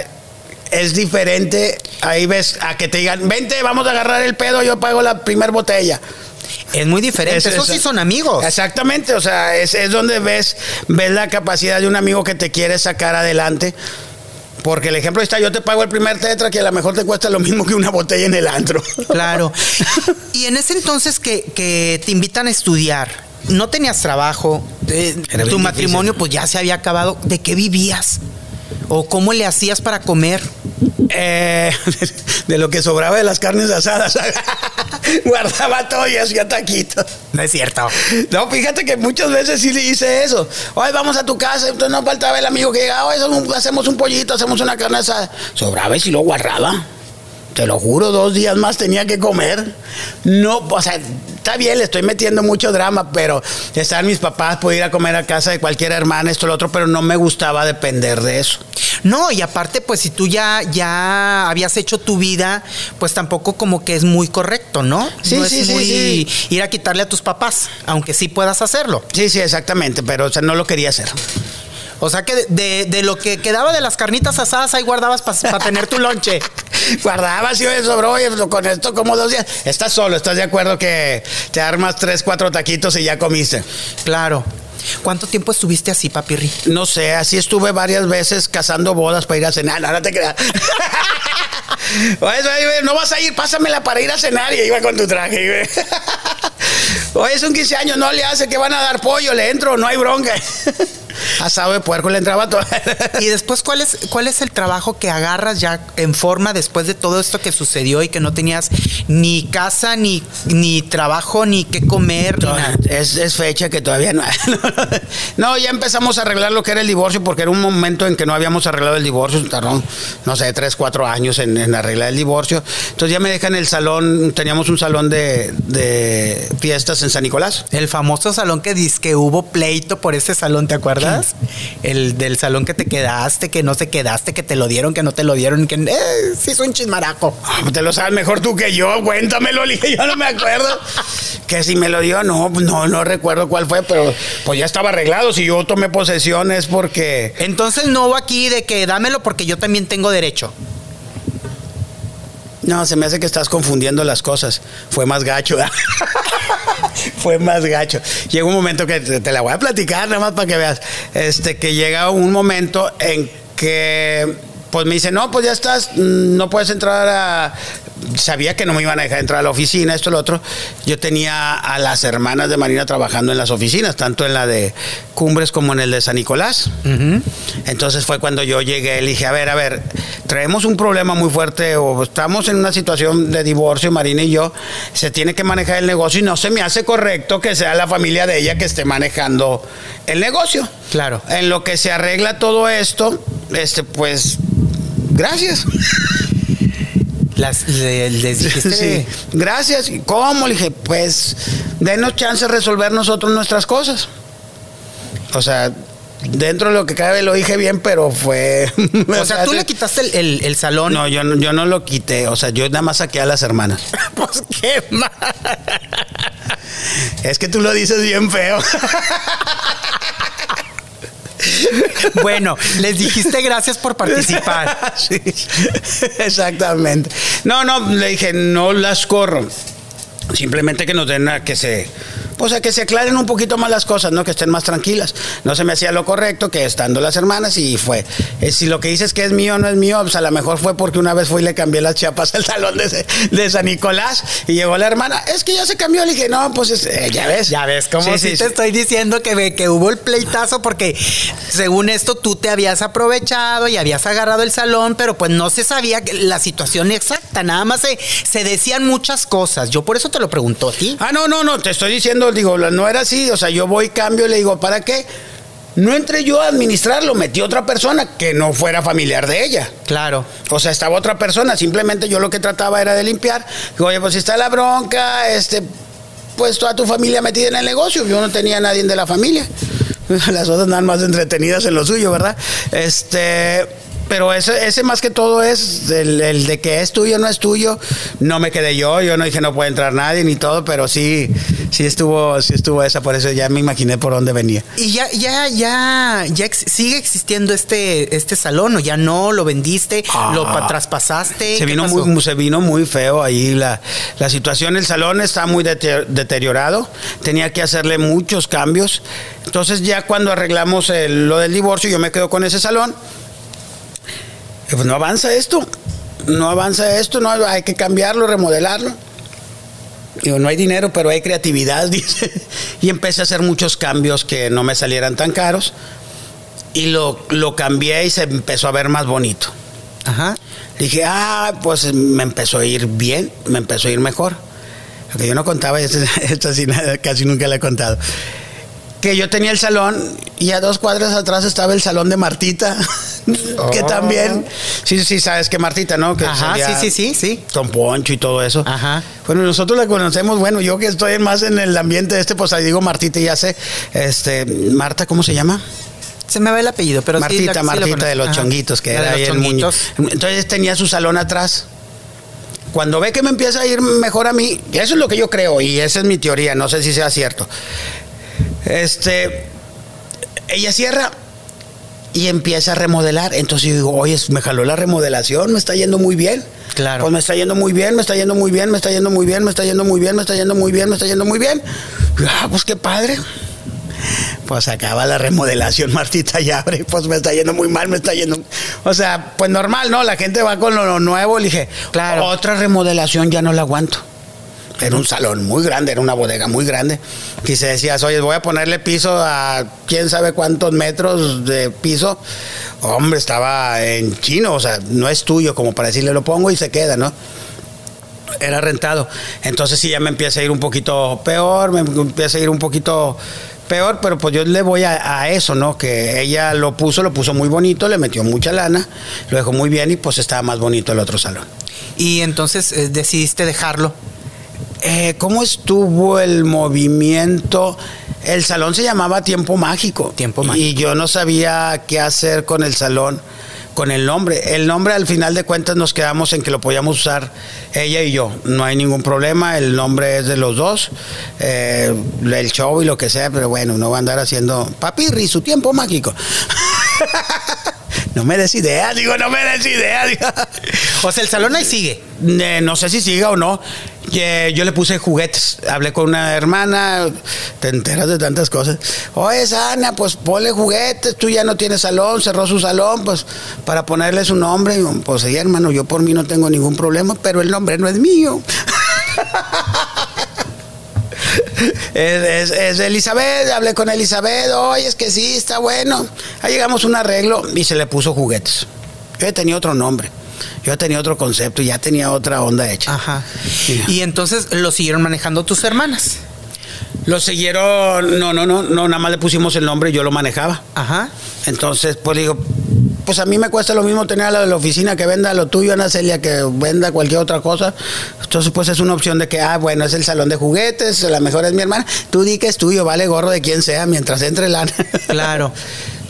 Speaker 2: es diferente, ahí ves, a que te digan, vente, vamos a agarrar el pedo, yo pago la primer botella.
Speaker 1: Es muy diferente.
Speaker 2: Es-
Speaker 1: Esos
Speaker 2: es-
Speaker 1: sí son amigos.
Speaker 2: Exactamente, o sea, es, es donde ves, ves la capacidad de un amigo que te quiere sacar adelante. Porque el ejemplo está, yo te pago el primer tetra que a lo mejor te cuesta lo mismo que una botella en el antro.
Speaker 1: Claro. Y en ese entonces que, que te invitan a estudiar, no tenías trabajo, eh, tu matrimonio
Speaker 2: difícil.
Speaker 1: pues ya se había acabado. ¿De qué vivías? ¿O cómo le hacías para comer?
Speaker 2: Eh, de lo que sobraba de las carnes asadas. Guardaba todo y hacía taquitos.
Speaker 1: No es cierto.
Speaker 2: No, fíjate que muchas veces sí le hice eso. Hoy vamos a tu casa, entonces no faltaba el amigo que llegaba, hacemos un pollito, hacemos una carne asada. Sobraba y si lo guardaba. Te lo juro, dos días más tenía que comer. No, o sea, está bien, le estoy metiendo mucho drama, pero están mis papás, puedo ir a comer a casa de cualquier hermana, esto, lo otro, pero no me gustaba depender de eso.
Speaker 1: No, y aparte, pues si tú ya, ya habías hecho tu vida, pues tampoco como que es muy correcto, ¿no?
Speaker 2: Sí,
Speaker 1: no
Speaker 2: sí,
Speaker 1: es
Speaker 2: sí,
Speaker 1: muy
Speaker 2: sí.
Speaker 1: ir a quitarle a tus papás, aunque sí puedas hacerlo.
Speaker 2: Sí, sí, exactamente, pero o sea, no lo quería hacer.
Speaker 1: O sea que de, de- de lo que quedaba de las carnitas asadas, ahí guardabas para tener tu lonche.
Speaker 2: Guardaba si hoy sobró, oye, con esto como dos días. Estás solo, ¿estás de acuerdo que te armas tres, cuatro taquitos y ya comiste?
Speaker 1: Claro. ¿Cuánto tiempo estuviste así, papirri?
Speaker 2: No sé, así estuve varias veces cazando bodas para ir a cenar. No, no te creas. Oye, oye, no vas a ir, pásamela para ir a cenar. Y iba con tu traje. güey. Oye, es un 15 años, no le hace que van a dar pollo, le entro, no hay bronca. Asado de puerco le entraba todo.
Speaker 1: y después, ¿cuál es, ¿cuál es el trabajo que agarras ya en forma después de todo esto que sucedió y que no tenías ni casa, ni, ni trabajo, ni qué comer?
Speaker 2: No, es, es, fecha que todavía no. no, ya empezamos a arreglar lo que era el divorcio porque era un momento en que no habíamos arreglado el divorcio. Tardaron, no sé, tres, cuatro años en, en, arreglar el divorcio. Entonces ya me dejan el salón, teníamos un salón de, de fiestas en San Nicolás.
Speaker 1: El famoso salón que dice que hubo pleito por ese salón, ¿te acuerdas? El del salón que te quedaste, que no se quedaste, que te lo dieron, que no te lo dieron, que eh, sí es un chismaraco.
Speaker 2: Te lo sabes mejor tú que yo, cuéntamelo, yo no me acuerdo. que si me lo dio, no, no, no recuerdo cuál fue, pero pues ya estaba arreglado. Si yo tomé posesión es porque.
Speaker 1: Entonces no hubo aquí de que dámelo porque yo también tengo derecho.
Speaker 2: No, se me hace que estás confundiendo las cosas. Fue más gacho. Fue más gacho. Llega un momento que te, te, la voy a platicar nada más para que veas. Este, que llega un momento en que pues me dice, no, pues ya estás, no puedes entrar a... Sabía que no me iban a dejar entrar a la oficina, esto, lo otro. Yo tenía a las hermanas de Marina trabajando en las oficinas, tanto en la de Cumbres como en el de San Nicolás. Uh -huh. Entonces fue cuando yo llegué y dije, a ver, a ver, traemos un problema muy fuerte o estamos en una situación de divorcio, Marina y yo, se tiene que manejar el negocio y no se me hace correcto que sea la familia de ella que esté manejando el negocio.
Speaker 1: Claro.
Speaker 2: En lo que se arregla todo esto, este, pues gracias.
Speaker 1: Las, le, les dijiste.
Speaker 2: Sí. Gracias. ¿Y ¿Cómo? Le dije, pues, denos chance de resolver nosotros nuestras cosas. O sea, dentro de lo que cabe lo dije bien, pero fue.
Speaker 1: O, sea, tú le quitaste el, el, el, salón.
Speaker 2: No, yo, yo no lo quité. O sea, yo nada más saqué a las hermanas.
Speaker 1: pues qué mal.
Speaker 2: Es que tú lo dices bien feo.
Speaker 1: Bueno, les dijiste gracias por participar.
Speaker 2: Sí, exactamente. No, no, le dije, no las corro. Simplemente que nos den a que se pues a que se aclaren un poquito más las cosas, ¿no? Que estén más tranquilas. No se me hacía lo correcto que estando las hermanas y fue. Eh, si lo que dices que es mío no es mío, pues a lo mejor fue porque una vez fui y le cambié las chapas al salón de, de San Nicolás y llegó la hermana, es que ya se cambió. Le dije, no, pues eh, ya ves.
Speaker 1: Ya ves, como sí, si sí, te sí. estoy diciendo que, que hubo el pleitazo porque según esto tú te habías aprovechado y habías agarrado el salón, pero pues no se sabía la situación exacta, nada más se, se decían muchas cosas. Yo por eso te lo pregunto a ti.
Speaker 2: Ah, no, no, no, te estoy diciendo digo, no era así, o sea, yo voy, cambio, le digo, ¿para qué? No entré yo a administrarlo, metí otra persona que no fuera familiar de ella.
Speaker 1: Claro.
Speaker 2: O sea, estaba otra persona, simplemente yo lo que trataba era de limpiar. Digo, oye, pues si está la bronca, este, pues toda tu familia metida en el negocio, yo no tenía a nadie de la familia. Las otras nada más entretenidas en lo suyo, ¿verdad? Este pero ese, ese más que todo es el, el, de que es tuyo no es tuyo. No me quedé yo, yo no dije no puede entrar nadie ni todo, pero sí, sí estuvo, sí estuvo esa, por eso ya me imaginé por dónde venía.
Speaker 1: Y ya, ya, ya, ya ex sigue existiendo este, este salón, o ya no lo vendiste, ah, lo traspasaste.
Speaker 2: Se vino muy, se vino muy feo ahí la, la situación. El salón está muy deteriorado, tenía que hacerle muchos cambios. Entonces ya cuando arreglamos el, lo del divorcio, yo me quedo con ese salón pues no avanza esto, no avanza esto, no hay que cambiarlo, remodelarlo. Digo, no hay dinero, pero hay creatividad, dice. Y empecé a hacer muchos cambios que no me salieran tan caros. Y lo, lo cambié y se empezó a ver más bonito.
Speaker 1: Ajá.
Speaker 2: Dije, ah, pues me empezó a ir bien, me empezó a ir mejor. Lo que yo no contaba, sí, casi nunca le he contado que yo tenía el salón y a dos cuadras atrás estaba el salón de Martita, oh. que también, sí, sí, sabes que Martita, ¿no? Que
Speaker 1: Ajá, sí, sí, sí, sí.
Speaker 2: Con Poncho y todo eso.
Speaker 1: Ajá.
Speaker 2: Bueno, nosotros la conocemos, bueno, yo que estoy más en el ambiente este, pues ahí digo Martita y ya sé, este, Marta, ¿cómo se llama?
Speaker 1: Se me va el apellido, pero
Speaker 2: Martita,
Speaker 1: sí, la,
Speaker 2: Martita
Speaker 1: sí
Speaker 2: de los Ajá. chonguitos, que era ahí. Entonces tenía su salón atrás. Cuando ve que me empieza a ir mejor a mí, eso es lo que yo creo y esa es mi teoría, no sé si sea cierto este, ella cierra y empieza a remodelar. Entonces yo digo, oye, me jaló la remodelación, me está yendo muy bien.
Speaker 1: Claro.
Speaker 2: Pues me está yendo muy bien, me está yendo muy bien, me está yendo muy bien, me está yendo muy bien, me está yendo muy bien, me está yendo muy bien. Ah, pues qué padre. Pues acaba la remodelación, Martita, y abre, pues me está yendo muy mal, me está yendo. O sea, pues normal, ¿no? La gente va con lo nuevo. Le dije,
Speaker 1: claro.
Speaker 2: otra remodelación ya no la aguanto Era un salón muy grande, era una bodega muy grande. Y se decía, oye, voy a ponerle piso a quién sabe cuántos metros de piso. Hombre, estaba en chino, o sea, no es tuyo, como para decirle lo pongo y se queda, ¿no? Era rentado. Entonces sí ya me empieza a ir un poquito peor, me empieza a ir un poquito peor, pero pues yo le voy a, eso, ¿no? Que ella lo puso, lo puso muy bonito, le metió mucha lana, lo dejó muy bien y pues estaba más bonito el otro salón.
Speaker 1: Y entonces eh, decidiste dejarlo.
Speaker 2: Eh, ¿Cómo estuvo el movimiento? El salón se llamaba Tiempo Mágico.
Speaker 1: Tiempo Mágico.
Speaker 2: Y yo no sabía qué hacer con el salón con el nombre. El nombre al final de cuentas nos quedamos en que lo podíamos usar ella y yo. No hay ningún problema, el nombre es de los dos, eh, el show y lo que sea, pero bueno, no va a andar haciendo papirri, su tiempo mágico. no me des idea, digo, no me des idea.
Speaker 1: O sea, el salón ahí sigue.
Speaker 2: Eh, no sé si siga o no. Yo le puse juguetes. Hablé con una hermana, te enteras de tantas cosas. Oye, Sana, pues ponle juguetes, tú ya no tienes salón, cerró su salón, pues para ponerle su nombre. Pues sí, hermano, yo por mí no tengo ningún problema, pero el nombre no es mío. es, es, Elizabeth, hablé con Elizabeth, oye, es que sí, está bueno. Ahí llegamos a un arreglo y se le puso juguetes. Yo tenía otro nombre. Yo tenía otro concepto, y ya tenía otra onda hecha.
Speaker 1: Ajá. Y entonces lo siguieron manejando tus hermanas.
Speaker 2: Lo siguieron, no, no, no, no, nada más le pusimos el nombre y yo lo manejaba.
Speaker 1: Ajá.
Speaker 2: Entonces, pues digo, pues a mí me cuesta lo mismo tener a la de la oficina que venda lo tuyo, Ana Celia, que venda cualquier otra cosa. Entonces, pues es una opción de que, ah, bueno, es el salón de juguetes, la mejor es mi hermana. Tú di que es tuyo, vale gorro de quien sea, mientras entre lana.
Speaker 1: Claro.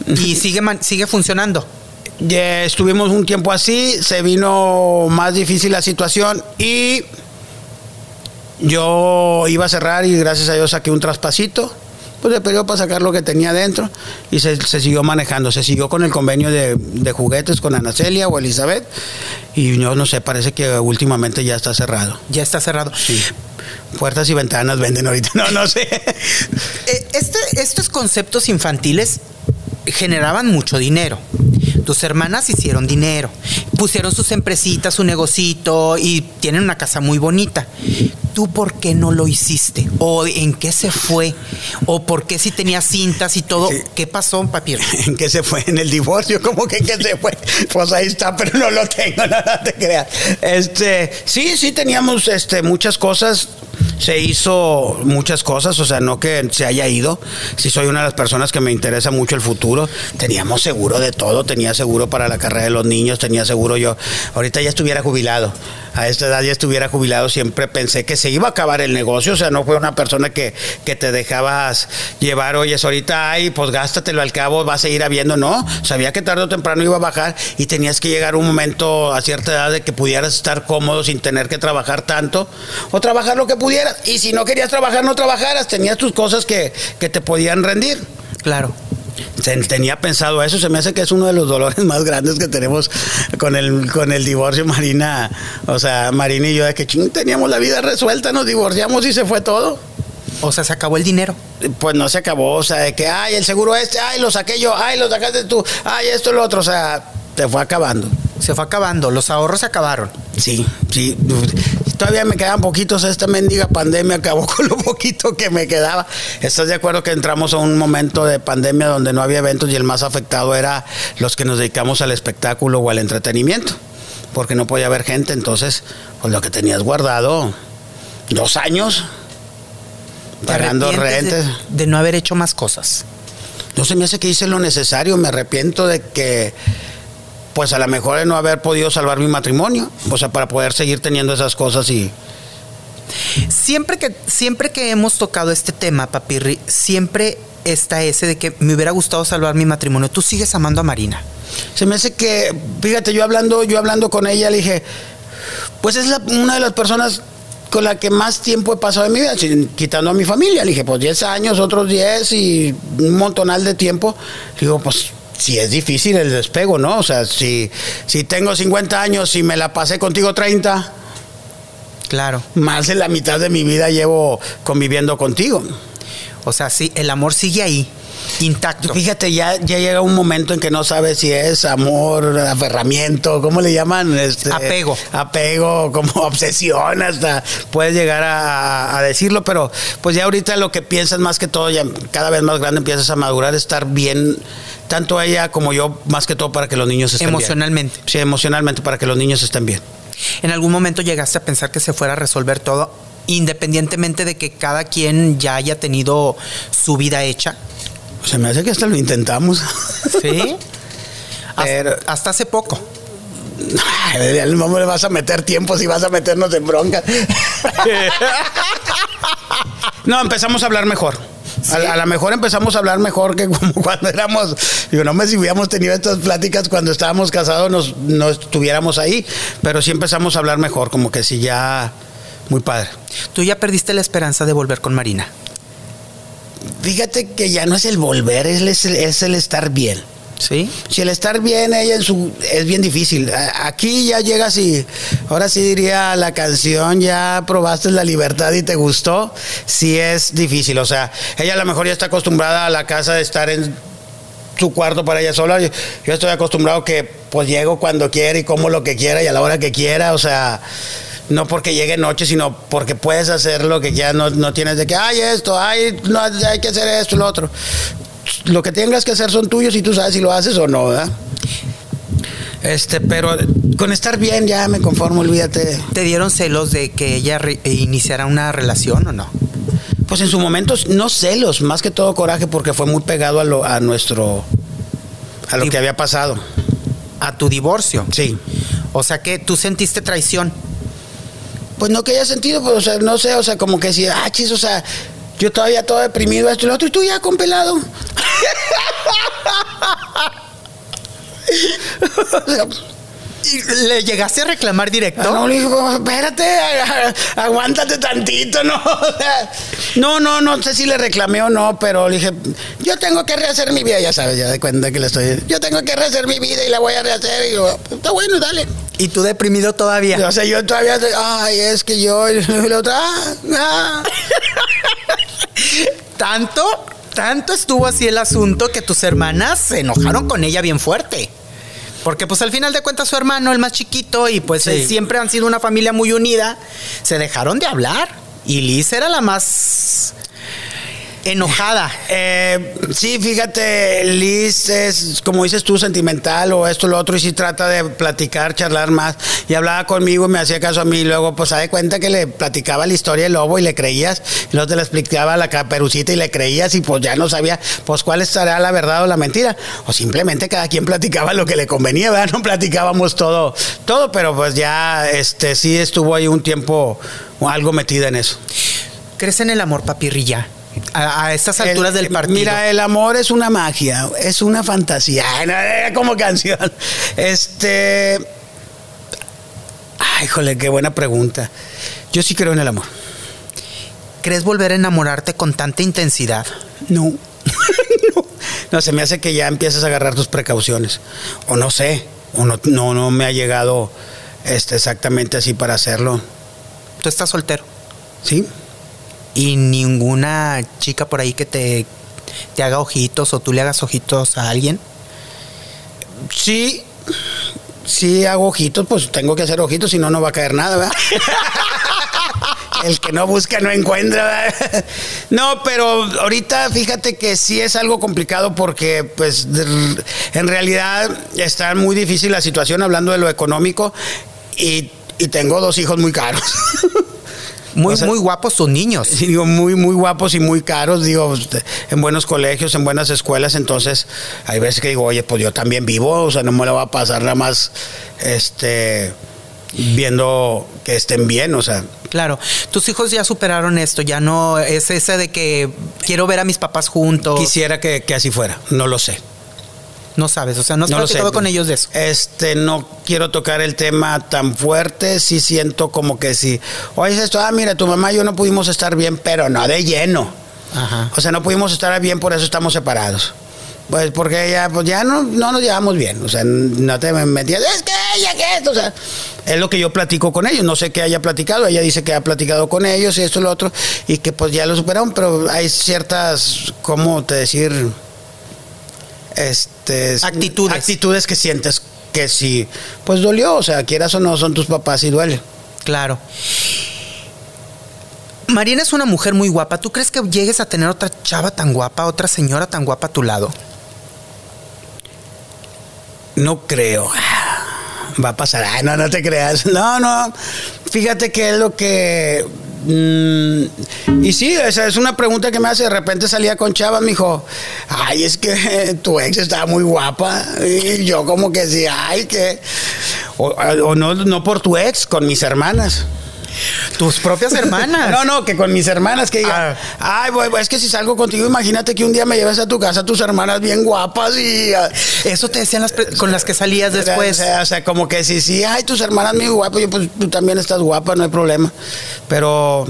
Speaker 1: Y sigue, sigue funcionando.
Speaker 2: Estuvimos un tiempo así, se vino más difícil la situación y yo iba a cerrar y gracias a Dios saqué un traspasito pues le pidió para sacar lo que tenía dentro y se, siguió manejando. Se siguió con el convenio de, juguetes con Ana Celia o Elizabeth y yo no sé, parece que últimamente ya está cerrado.
Speaker 1: Ya está cerrado.
Speaker 2: Sí. Puertas y ventanas venden ahorita, no, no sé.
Speaker 1: Eh, este, estos conceptos infantiles generaban mucho dinero. Tus hermanas hicieron dinero, pusieron sus empresitas, su negocito y tienen una casa muy bonita. ¿Tú por qué no lo hiciste? ¿O en qué se fue? ¿O por qué si tenía cintas y todo? ¿Qué pasó, papiro?
Speaker 2: ¿En qué se fue? ¿En el divorcio? ¿Cómo que en qué se fue? Pues ahí está, pero no lo tengo, no, te creas. Este, sí, sí teníamos este, muchas cosas se hizo muchas cosas, o sea, no que se haya ido. Si soy una de las personas que me interesa mucho el futuro. Teníamos seguro de todo, tenía seguro para la carrera de los niños, tenía seguro yo. Ahorita ya estuviera jubilado. A esta edad ya estuviera jubilado, siempre pensé que se iba a acabar el negocio, o sea, no fue una persona que, que te dejabas llevar, oye, ahorita hay, pues gástatelo al cabo, vas a ir habiendo, no, sabía que tarde o temprano iba a bajar y tenías que llegar un momento a cierta edad de que pudieras estar cómodo sin tener que trabajar tanto o trabajar lo que pudieras. Y si no querías trabajar, no trabajaras, tenías tus cosas que, que te podían rendir.
Speaker 1: Claro
Speaker 2: tenía pensado eso, se me hace que es uno de los dolores más grandes que tenemos con el, con el divorcio, Marina. O sea, Marina y yo, de que ching, teníamos la vida resuelta, nos divorciamos y se fue todo.
Speaker 1: O sea, se acabó el dinero.
Speaker 2: Pues no se acabó, o sea, de que, ay, el seguro este, ay, lo saqué yo, ay, lo sacaste tú, ay, esto y lo otro, o sea, te fue acabando.
Speaker 1: Se fue acabando, los ahorros se acabaron.
Speaker 2: Sí, sí. Todavía me quedaban poquitos, esta mendiga pandemia acabó con lo poquito que me quedaba. ¿Estás de acuerdo que entramos a un momento de pandemia donde no había eventos y el más afectado era los que nos dedicamos al espectáculo o al entretenimiento? Porque no podía haber gente, entonces, pues lo que tenías guardado, dos años, pagando rentes.
Speaker 1: De, de no haber hecho más cosas.
Speaker 2: No se me hace que hice lo necesario, me arrepiento de que pues a lo mejor de no haber podido salvar mi matrimonio, o sea, para poder seguir teniendo esas cosas y...
Speaker 1: Siempre que, siempre que hemos tocado este tema, Papirri, siempre está ese de que me hubiera gustado salvar mi matrimonio. Tú sigues amando a Marina.
Speaker 2: Se me hace que, fíjate, yo hablando, yo hablando con ella, le dije, pues es una de las personas con la que más tiempo he pasado en mi vida, quitando a mi familia. Le dije, pues 10 años, otros 10 y un montonal de tiempo. Le digo, pues si es difícil el despego, ¿no? O sea, si, si tengo 50 años y me la pasé contigo 30,
Speaker 1: claro.
Speaker 2: Más de la mitad de mi vida llevo conviviendo contigo.
Speaker 1: O sea, sí, el amor sigue ahí. Intacto.
Speaker 2: Fíjate, ya, ya llega un momento en que no sabes si es amor, aferramiento, ¿cómo le llaman? Este,
Speaker 1: Apego.
Speaker 2: Apego, como obsesión, hasta puedes llegar a, a decirlo, pero pues ya ahorita lo que piensas más que todo, ya cada vez más grande empiezas a madurar, estar bien, tanto ella como yo, más que todo para que los niños estén
Speaker 1: Emocionalmente.
Speaker 2: bien. Sí, emocionalmente, para que los niños estén bien.
Speaker 1: ¿En algún momento llegaste a pensar que se fuera a resolver todo, independientemente de que cada quien ya haya tenido su vida hecha?
Speaker 2: Se me hace que hasta lo intentamos.
Speaker 1: Sí. Hasta,
Speaker 2: Pero-
Speaker 1: hasta hace poco.
Speaker 2: Ay, ¿Cómo le vas a meter tiempo si vas a meternos en bronca? no, empezamos a hablar mejor. A, a lo mejor empezamos a hablar mejor que como cuando éramos. Digo, no me si hubiéramos tenido estas pláticas cuando estábamos casados, nos, no estuviéramos ahí. Pero sí empezamos a hablar mejor, como que sí ya. Muy padre.
Speaker 1: Tú ya perdiste la esperanza de volver con Marina.
Speaker 2: Fíjate que ya no es el volver, es el, es el estar bien.
Speaker 1: ¿Sí?
Speaker 2: Si el estar bien ella en su es bien difícil. Aquí ya llegas y ahora sí diría la canción ya probaste la libertad y te gustó. Sí es difícil, o sea, ella a lo mejor ya está acostumbrada a la casa de estar en su cuarto para ella sola. Yo, yo estoy acostumbrado que pues llego cuando quiera y como lo que quiera y a la hora que quiera, o sea, no porque llegue noche, sino porque puedes hacer lo que quieras, no, no tienes de que, ay, esto, ay, no, hay que hacer esto lo otro. Lo que tengas que hacer son tuyos y tú sabes si lo haces o no, ¿verdad? Este, pero con estar bien ya me conformo, olvídate.
Speaker 1: ¿Te dieron celos de que ella re- iniciara una relación o no?
Speaker 2: Pues en su momento, no celos, más que todo coraje, porque fue muy pegado a, lo, a nuestro. a lo que había pasado.
Speaker 1: A tu divorcio.
Speaker 2: Sí.
Speaker 1: O sea que tú sentiste traición.
Speaker 2: Pues no que haya sentido, pues, o sea, no sé, o sea, como que si, ah, chis, o sea, yo todavía todo deprimido, esto y lo otro, y tú ya con pelado. O sea,
Speaker 1: ¿Y ¿Le llegaste a reclamar directo?
Speaker 2: No, le digo, "Oh, espérate, ag- aguántate tantito, ¿no? No, no, no sé si le reclamé o no, pero le dije, yo tengo que rehacer mi vida, ya sabes, ya de cuenta que le estoy, yo tengo que rehacer mi vida y la voy a rehacer, y digo, está bueno, dale.
Speaker 1: Y tú deprimido todavía.
Speaker 2: O sea, yo todavía, ay, es que yo, y la otra, ah, ah.
Speaker 1: Tanto, tanto estuvo así el asunto que tus hermanas se enojaron con ella bien fuerte. Porque pues al final de cuentas su hermano, el más chiquito, y pues
Speaker 2: Sí.
Speaker 1: eh, siempre han sido una familia muy unida, se dejaron de hablar. Y Liz era la más enojada.
Speaker 2: Eh, sí, fíjate, Liz es, como dices tú, sentimental o esto, lo otro, y sí trata de platicar, charlar más. Y hablaba conmigo y me hacía caso a mí. Y luego, pues, da cuenta que le platicaba la historia del lobo y le creías. Y luego te la explicaba la caperucita y le creías. Y pues ya no sabía, pues, cuál estará la verdad o la mentira. O simplemente cada quien platicaba lo que le convenía, ¿verdad? No platicábamos todo, todo, pero pues ya, este, sí estuvo ahí un tiempo algo metida en eso.
Speaker 1: ¿Crees en el amor, papirrilla? A, a estas alturas
Speaker 2: El-
Speaker 1: del partido.
Speaker 2: Mira, el amor es una magia, es una fantasía, eh, como canción. Este. Ay, híjole, qué buena pregunta. Yo sí creo en el amor.
Speaker 1: ¿Crees volver a enamorarte con tanta intensidad?
Speaker 2: No. no. No, se me hace que ya empiezas a agarrar tus precauciones. O no sé, o no, no, no me ha llegado este, exactamente así para hacerlo.
Speaker 1: Tú estás soltero.
Speaker 2: ¿Sí?
Speaker 1: Y ninguna chica por ahí que te, te haga ojitos o tú le hagas ojitos a alguien.
Speaker 2: Sí, sí hago ojitos, pues tengo que hacer ojitos, si no, no va a caer nada, ¿verdad? El que no busca no encuentra, ¿verdad? No, pero ahorita fíjate que sí es algo complicado porque, pues, en realidad está muy difícil la situación hablando de lo económico y, y tengo dos hijos muy caros.
Speaker 1: Muy,
Speaker 2: O sea-
Speaker 1: muy guapos tus niños.
Speaker 2: Sí, digo, muy, muy guapos y muy caros, digo, en buenos colegios, en buenas escuelas, entonces hay veces que digo, oye, pues yo también vivo, o sea, no me lo va a pasar nada más, este, viendo que estén bien, o sea,
Speaker 1: Claro, tus hijos ya superaron esto, ya no es ese de que quiero ver a mis papás juntos.
Speaker 2: quisiera que, que así fuera, no lo sé.
Speaker 1: No sabes, o sea, no has
Speaker 2: No
Speaker 1: platicado con ellos de eso.
Speaker 2: Este, no quiero tocar el tema tan fuerte, sí siento como que sí. Oye, esto, ah, mira, tu mamá y yo no pudimos estar bien, pero no de lleno.
Speaker 1: Ajá.
Speaker 2: O sea, no pudimos estar bien, por eso estamos separados. Pues porque ya, pues ya no, no nos llevamos bien. O sea, no te metías, es que ella, que esto. O sea, es lo que yo platico con ellos. No sé qué haya platicado. Ella dice que ha platicado con ellos y esto y lo otro. Y que pues ya lo superaron, pero hay ciertas, ¿cómo te decir? Este,
Speaker 1: Actitudes.
Speaker 2: actitudes que sientes que sí, pues dolió, o sea, quieras o no, son tus papás y duele.
Speaker 1: Claro. Marina es una mujer muy guapa. ¿Tú crees que llegues a tener otra chava tan guapa, otra señora tan guapa a tu lado?
Speaker 2: No creo. Va a pasar. Ay, no, no te creas. No, no. Fíjate que es lo que. mm, y sí, esa es una pregunta que me hace. De repente salía con Chava, me dijo, ay, es que tu ex estaba muy guapa. Y yo, como que sí, ay, que. O, o no, no por tu ex, con mis hermanas.
Speaker 1: Tus propias hermanas.
Speaker 2: No, no, que con mis hermanas que digan, ay, güey, es que si salgo contigo, imagínate que un día me lleves a tu casa tus hermanas bien guapas y. ah,
Speaker 1: Eso te decían las con las que salías después.
Speaker 2: O sea, o sea, como que sí, sí, ay, tus hermanas muy guapas, yo pues tú también estás guapa, no hay problema. Pero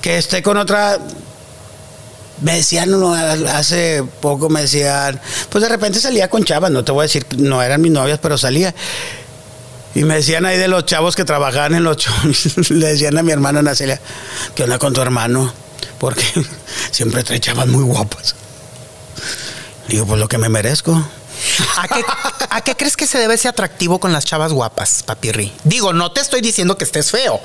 Speaker 2: que esté con otra. Me decían, no, hace poco me decían, pues de repente salía con chavas, no te voy a decir, no eran mis novias, pero salía. Y me decían ahí de los chavos que trabajaban en los shows, le decían a mi hermana Ana Celia, ¿qué onda con tu hermano? Porque siempre trae chavas muy guapas. Digo, pues lo que me merezco.
Speaker 1: ¿A qué, a qué crees que se debe ese atractivo con las chavas guapas, papirri? Digo, no te estoy diciendo que estés feo,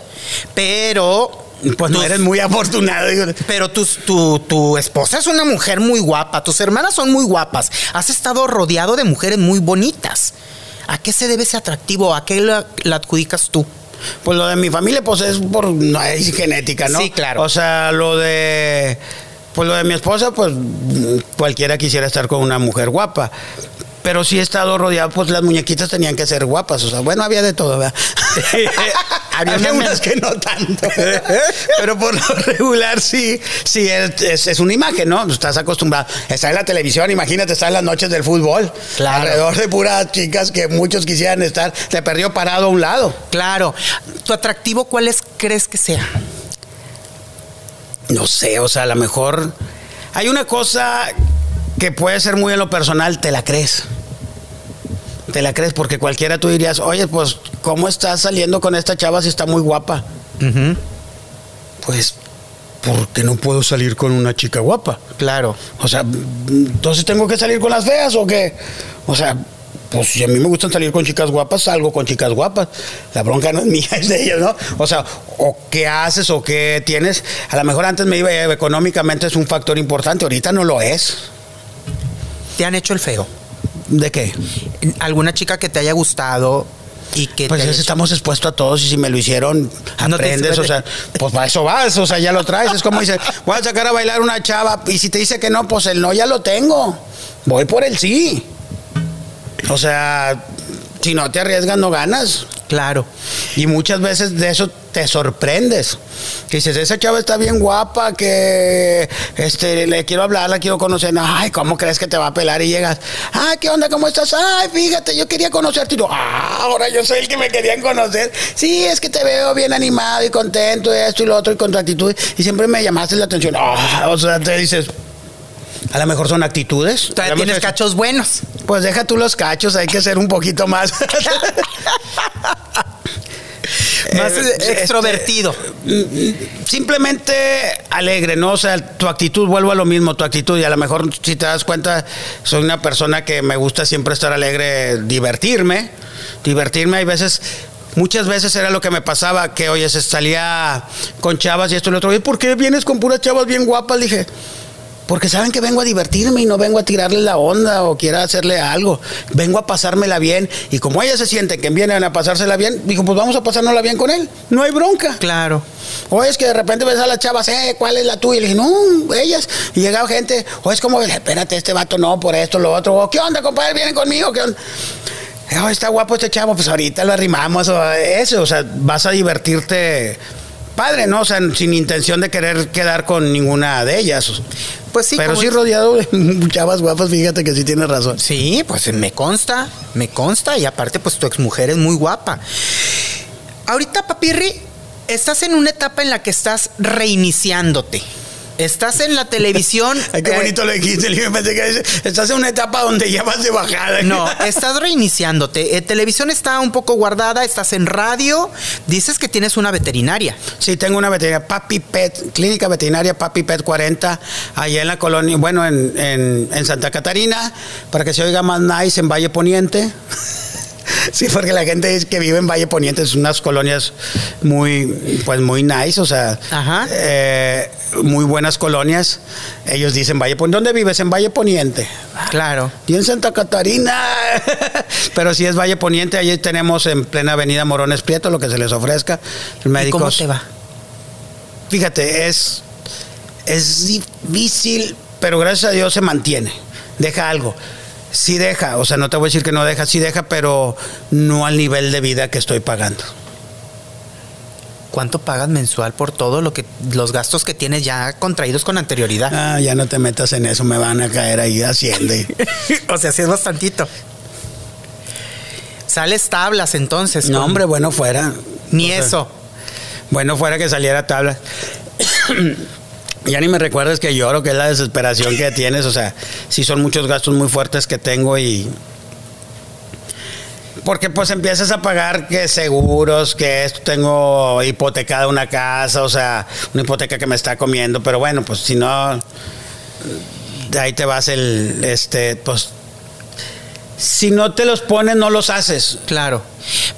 Speaker 1: pero.
Speaker 2: Pues no eres muy afortunado.
Speaker 1: Pero tus- tu, tu esposa es una mujer muy guapa, tus hermanas son muy guapas, has estado rodeado de mujeres muy bonitas. ¿A qué se debe ese atractivo? ¿A qué la, la adjudicas tú?
Speaker 2: Pues lo de mi familia, pues es por no es genética, ¿no?
Speaker 1: Sí, claro.
Speaker 2: O sea, lo de pues lo de mi esposa, pues cualquiera quisiera estar con una mujer guapa. Pero sí he estado rodeado, pues las muñequitas tenían que ser guapas. O sea, bueno, había de todo, ¿verdad? había
Speaker 1: Había
Speaker 2: unas que no tanto. Pero por lo regular sí, sí, es, es- es una imagen, ¿no? Estás acostumbrado. Está en la televisión, imagínate, está en las noches del fútbol.
Speaker 1: Claro.
Speaker 2: Alrededor de puras chicas que muchos quisieran estar. Te perdió parado a un lado.
Speaker 1: Claro. ¿Tu atractivo cuál es, crees que sea?
Speaker 2: No sé, o sea, a lo mejor hay una cosa que puede ser muy en lo personal, te la crees. Te la crees porque cualquiera tú dirías, oye, pues, ¿cómo estás saliendo con esta chava si está muy guapa? Pues, porque no puedo salir con una chica guapa.
Speaker 1: Claro.
Speaker 2: O sea, entonces tengo que salir con las feas o qué? O sea, pues si a mí me gustan salir con chicas guapas, salgo con chicas guapas. La bronca no es mía, es de ellos, ¿no? O sea, o qué haces o qué tienes. A lo mejor antes me iba eh, económicamente es un factor importante, ahorita no lo es.
Speaker 1: ¿Te han hecho el feo?
Speaker 2: ¿De qué?
Speaker 1: ¿Alguna chica que te haya gustado y que
Speaker 2: Pues es- estamos expuestos a todos y si me lo hicieron,
Speaker 1: No
Speaker 2: aprendes, o sea, pues para eso vas, o sea, ya lo traes. Es como dice, voy a sacar a bailar una chava y si te dice que no, pues el no ya lo tengo. Voy por el sí. O sea, si no te arriesgas, no ganas.
Speaker 1: Claro.
Speaker 2: Y muchas veces de eso te sorprendes. Que dices, esa chava está bien guapa, que este, le quiero hablar, la quiero conocer. Ay, ¿cómo crees que te va a pelar? Y llegas, ay, ¿qué onda? ¿Cómo estás? Ay, fíjate, yo quería conocerte. Y tú, ah, ahora yo soy el que me querían conocer. Sí, es que te veo bien animado y contento, y esto y lo otro, y con tu actitud. Y siempre me llamaste la atención. Ah, o sea, te dices, a lo mejor son actitudes.
Speaker 1: Todavía tienes
Speaker 2: mejor-
Speaker 1: cachos buenos.
Speaker 2: Pues deja tú los cachos, hay que ser un poquito más.
Speaker 1: Más
Speaker 2: Eh,
Speaker 1: eh, extrovertido.
Speaker 2: simplemente alegre, ¿no? O sea, tu actitud, vuelvo a lo mismo, tu actitud, y a lo mejor si te das cuenta, soy una persona que me gusta siempre estar alegre, divertirme, divertirme, hay veces... Muchas veces era lo que me pasaba, que oye, se salía con chavas y esto y lo otro. ¿Y por qué vienes con puras chavas bien guapas? Dije, porque saben que vengo a divertirme y no vengo a tirarle la onda o quiera hacerle algo. Vengo a pasármela bien. Y como ellas se sienten que vienen a pasársela bien, dijo, pues vamos a pasárnosla bien con él. No hay bronca.
Speaker 1: Claro.
Speaker 2: O es que de repente ves a las chavas, eh, ¿cuál es la tuya? Y le dije, no, ellas. Y llegaba gente, o es como, espérate, este vato no, por esto, lo otro. O, ¿qué onda, compadre? ¿Vienen conmigo? ¿Qué onda? Eh, oh, está guapo este chavo, pues ahorita lo arrimamos. O eso, o sea, vas a divertirte padre, ¿no? O sea, sin intención de querer quedar con ninguna de ellas.
Speaker 1: Pues sí.
Speaker 2: Pero sí rodeado de chavas guapas, fíjate que sí tienes razón.
Speaker 1: Sí, pues me consta, me consta. Y aparte, pues tu exmujer es muy guapa. Ahorita, papirri, estás en una etapa en la que estás reiniciándote. Estás en la televisión.
Speaker 2: Ay, qué
Speaker 1: eh,
Speaker 2: bonito lo dijiste. Estás en una etapa donde ya vas de bajada.
Speaker 1: No, estás reiniciándote. Eh, televisión está un poco guardada, estás en radio. Dices que tienes una veterinaria.
Speaker 2: Sí, tengo una veterinaria, Papi Pet, Clínica Veterinaria Papi Pet 40, allá en la colonia, bueno, en, en- en Santa Catarina, para que se oiga más nice, en Valle Poniente. Sí, porque la gente dice que vive en Valle Poniente, es unas colonias muy, pues muy nice, o sea,
Speaker 1: Ajá.
Speaker 2: eh, muy buenas colonias. Ellos dicen Valle Poniente. ¿Dónde vives? En Valle Poniente.
Speaker 1: Claro.
Speaker 2: Y en Santa Catarina. Pero si es Valle Poniente, allí tenemos en plena avenida Morones Prieto lo que se les ofrezca.
Speaker 1: ¿Y
Speaker 2: Médicos.
Speaker 1: cómo te va?
Speaker 2: Fíjate, es, es difícil, pero gracias a Dios se mantiene. Deja algo. Sí deja, o sea, no te voy a decir que no deja, sí deja, pero no al nivel de vida que estoy pagando.
Speaker 1: ¿Cuánto pagas mensual por todo lo que los gastos que tienes ya contraídos con anterioridad?
Speaker 2: Ah, ya no te metas en eso, me van a caer ahí haciendo.
Speaker 1: o sea, sí es bastantito. Sales tablas entonces.
Speaker 2: No,
Speaker 1: con-
Speaker 2: hombre, bueno fuera.
Speaker 1: Ni
Speaker 2: O sea,
Speaker 1: eso.
Speaker 2: Bueno fuera que saliera tabla. Ya ni me recuerdes que lloro, que es la desesperación que tienes. O sea, sí son muchos gastos muy fuertes que tengo y. Porque pues empiezas a pagar que seguros, que esto tengo hipotecada una casa, o sea, una hipoteca que me está comiendo, pero bueno, pues si no, de ahí te vas el, este, pues, si no te los pones, no los haces.
Speaker 1: Claro.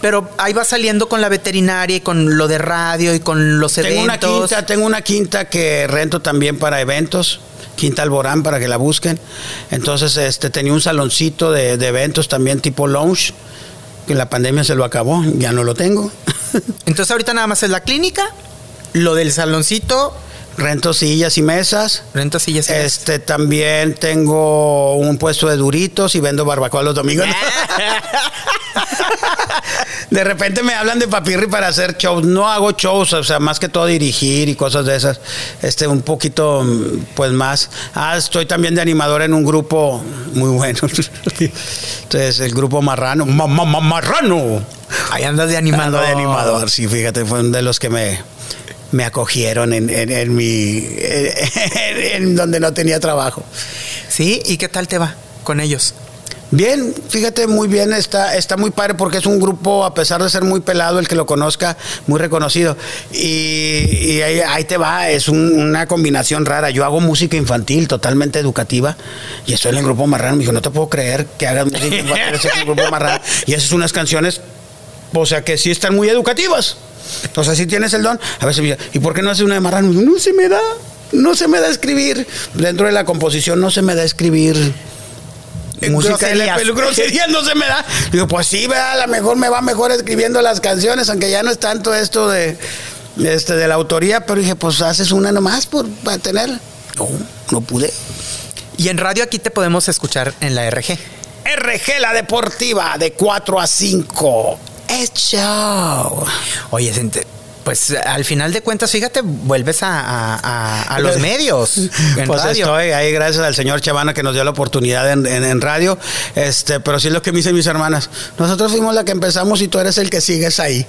Speaker 1: Pero ahí va saliendo con la veterinaria y con lo de radio y con los
Speaker 2: Tengo una
Speaker 1: eventos.
Speaker 2: quinta, tengo una quinta que rento también para eventos. Quinta Alborán para que la busquen. Entonces, este tenía un saloncito de, de eventos también tipo lounge. Que la pandemia se lo acabó, ya no lo tengo.
Speaker 1: Entonces ahorita nada más es la clínica, lo del saloncito,
Speaker 2: Rento sillas y mesas.
Speaker 1: renta sillas. y mesas.
Speaker 2: Este también tengo un puesto de duritos y vendo barbacoa los domingos. de repente me hablan de papirri para hacer shows. No hago shows, o sea, más que todo dirigir y cosas de esas. Este, un poquito, pues más. Ah, estoy también de animador en un grupo muy bueno. Entonces, el grupo Marrano. Ma- ma- ma- Marrano.
Speaker 1: Ahí andas de
Speaker 2: Ando
Speaker 1: animador.
Speaker 2: de animador, sí, fíjate, fue uno de los que me, me acogieron en, en- en mi. En, donde no tenía trabajo.
Speaker 1: Sí, ¿y qué tal te va con ellos?
Speaker 2: Bien, fíjate, muy bien, está, está muy padre porque es un grupo, a pesar de ser muy pelado, el que lo conozca, muy reconocido. Y, y ahí, ahí te va, es un- una combinación rara. Yo hago música infantil totalmente educativa y estoy en el grupo Marrano. Me dijo, no te puedo creer que hagas música infantil en el grupo Marrano. Y haces unas canciones, o sea, que sí están muy educativas. O sea, si tienes el don. A veces me dice, ¿y por qué no haces una de Marrano? No se me da, no se me da escribir. Dentro de la composición no se me da escribir música
Speaker 1: Groserías.
Speaker 2: Groserías no se me da. Digo, pues sí, ¿verdad? a lo mejor me va mejor escribiendo las canciones, aunque ya no es tanto esto de, este, de la autoría, pero dije, pues haces una nomás por, para tener. No, no pude.
Speaker 1: Y en radio aquí te podemos escuchar en la RG.
Speaker 2: RG La Deportiva, de 4 a 5. Es show.
Speaker 1: Oye, gente, pues al final de cuentas, fíjate, vuelves a, a- a- a los medios. En
Speaker 2: Pues
Speaker 1: radio.
Speaker 2: estoy ahí gracias al señor Chavana que nos dio la oportunidad en, en- en radio. Este, pero sí es lo que me dicen mis hermanas. Nosotros fuimos la que empezamos y tú eres el que sigues ahí.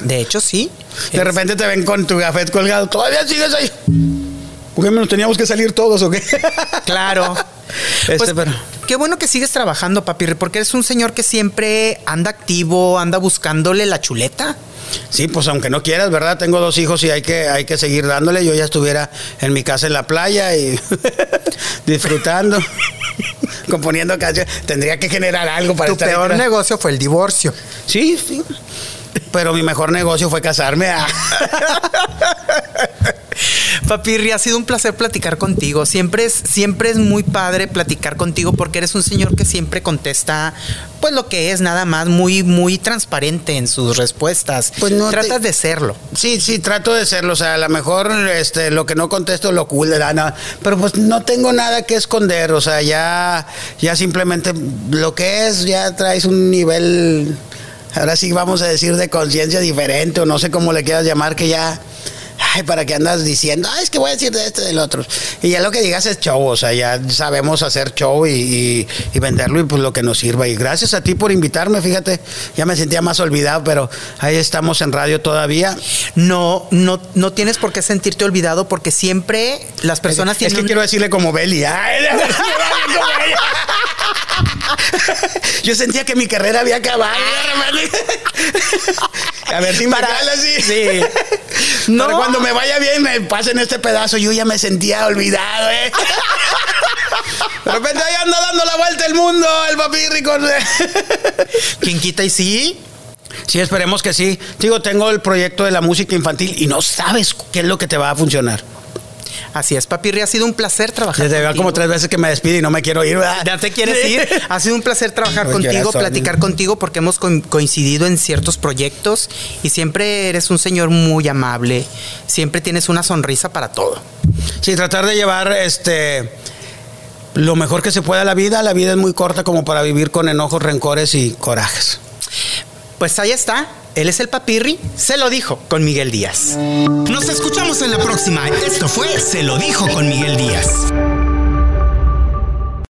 Speaker 1: De hecho, sí.
Speaker 2: De repente te ven con tu gafet colgado. ¿Todavía sigues ahí? ¿Por qué nos teníamos que salir todos o qué?
Speaker 1: Claro.
Speaker 2: Este,
Speaker 1: Pues,
Speaker 2: pero-
Speaker 1: Qué bueno que sigues trabajando, papi, porque eres un señor que siempre anda activo, anda buscándole la chuleta.
Speaker 2: Sí, pues aunque no quieras, ¿verdad? Tengo dos hijos y hay que, hay que seguir dándole. Yo ya estuviera en mi casa en la playa y disfrutando, componiendo canciones. Tendría que generar algo para
Speaker 1: tu
Speaker 2: estar
Speaker 1: peor
Speaker 2: ahí.
Speaker 1: negocio fue el divorcio.
Speaker 2: Sí, sí. Pero mi mejor negocio fue casarme. Ah.
Speaker 1: Papirri, ha sido un placer platicar contigo. Siempre es, siempre es muy padre platicar contigo porque eres un señor que siempre contesta, pues lo que es nada más, muy, muy transparente en sus respuestas.
Speaker 2: Pues no te-
Speaker 1: Tratas de serlo.
Speaker 2: Sí, sí, trato de serlo. O sea, a lo mejor este, lo que no contesto lo cool nada. Pero pues no tengo nada que esconder. O sea, ya, ya simplemente lo que es, ya traes un nivel, ahora sí vamos a decir, de conciencia diferente, o no sé cómo le quieras llamar, que ya. Ay, ¿para qué andas diciendo? Ay, es que voy a decir de este del otro. Y ya lo que digas es show, o sea, ya sabemos hacer show y, y- y venderlo y pues lo que nos sirva. Y gracias a ti por invitarme, fíjate, ya me sentía más olvidado, pero ahí estamos en radio todavía.
Speaker 1: No, no, no tienes por qué sentirte olvidado porque siempre las personas
Speaker 2: es
Speaker 1: tienen
Speaker 2: que
Speaker 1: un-
Speaker 2: quiero decirle como Beli. Ay, como ella. Yo sentía que mi carrera había acabado. repente. A ver si me
Speaker 1: Para-
Speaker 2: jala así.
Speaker 1: Sí.
Speaker 2: No. Cuando me vaya bien, me pasen este pedazo. Yo ya me sentía olvidado, ¿eh? De repente ahí anda dando la vuelta el mundo, el papirri con.
Speaker 1: ¿Quién quita y sí?
Speaker 2: Sí, esperemos que sí. Digo, tengo el proyecto de la música infantil y no sabes qué es lo que te va a funcionar.
Speaker 1: Así es, Papirri, ha sido un placer trabajar
Speaker 2: Desde
Speaker 1: contigo.
Speaker 2: como tres veces que me despido y no me quiero ir, ¿verdad?
Speaker 1: ¿Ya te quieres ir? Ha sido un placer trabajar contigo, platicar contigo, porque hemos co- coincidido en ciertos proyectos y siempre eres un señor muy amable. Siempre tienes una sonrisa para todo.
Speaker 2: Sí, tratar de llevar este lo mejor que se pueda a la vida. La vida es muy corta como para vivir con enojos, rencores y corajes.
Speaker 1: Pues ahí está. Él es el Papirri. Se lo dijo con Miguel Díaz. Nos escuchamos en la próxima. Esto fue Se lo dijo con Miguel Díaz.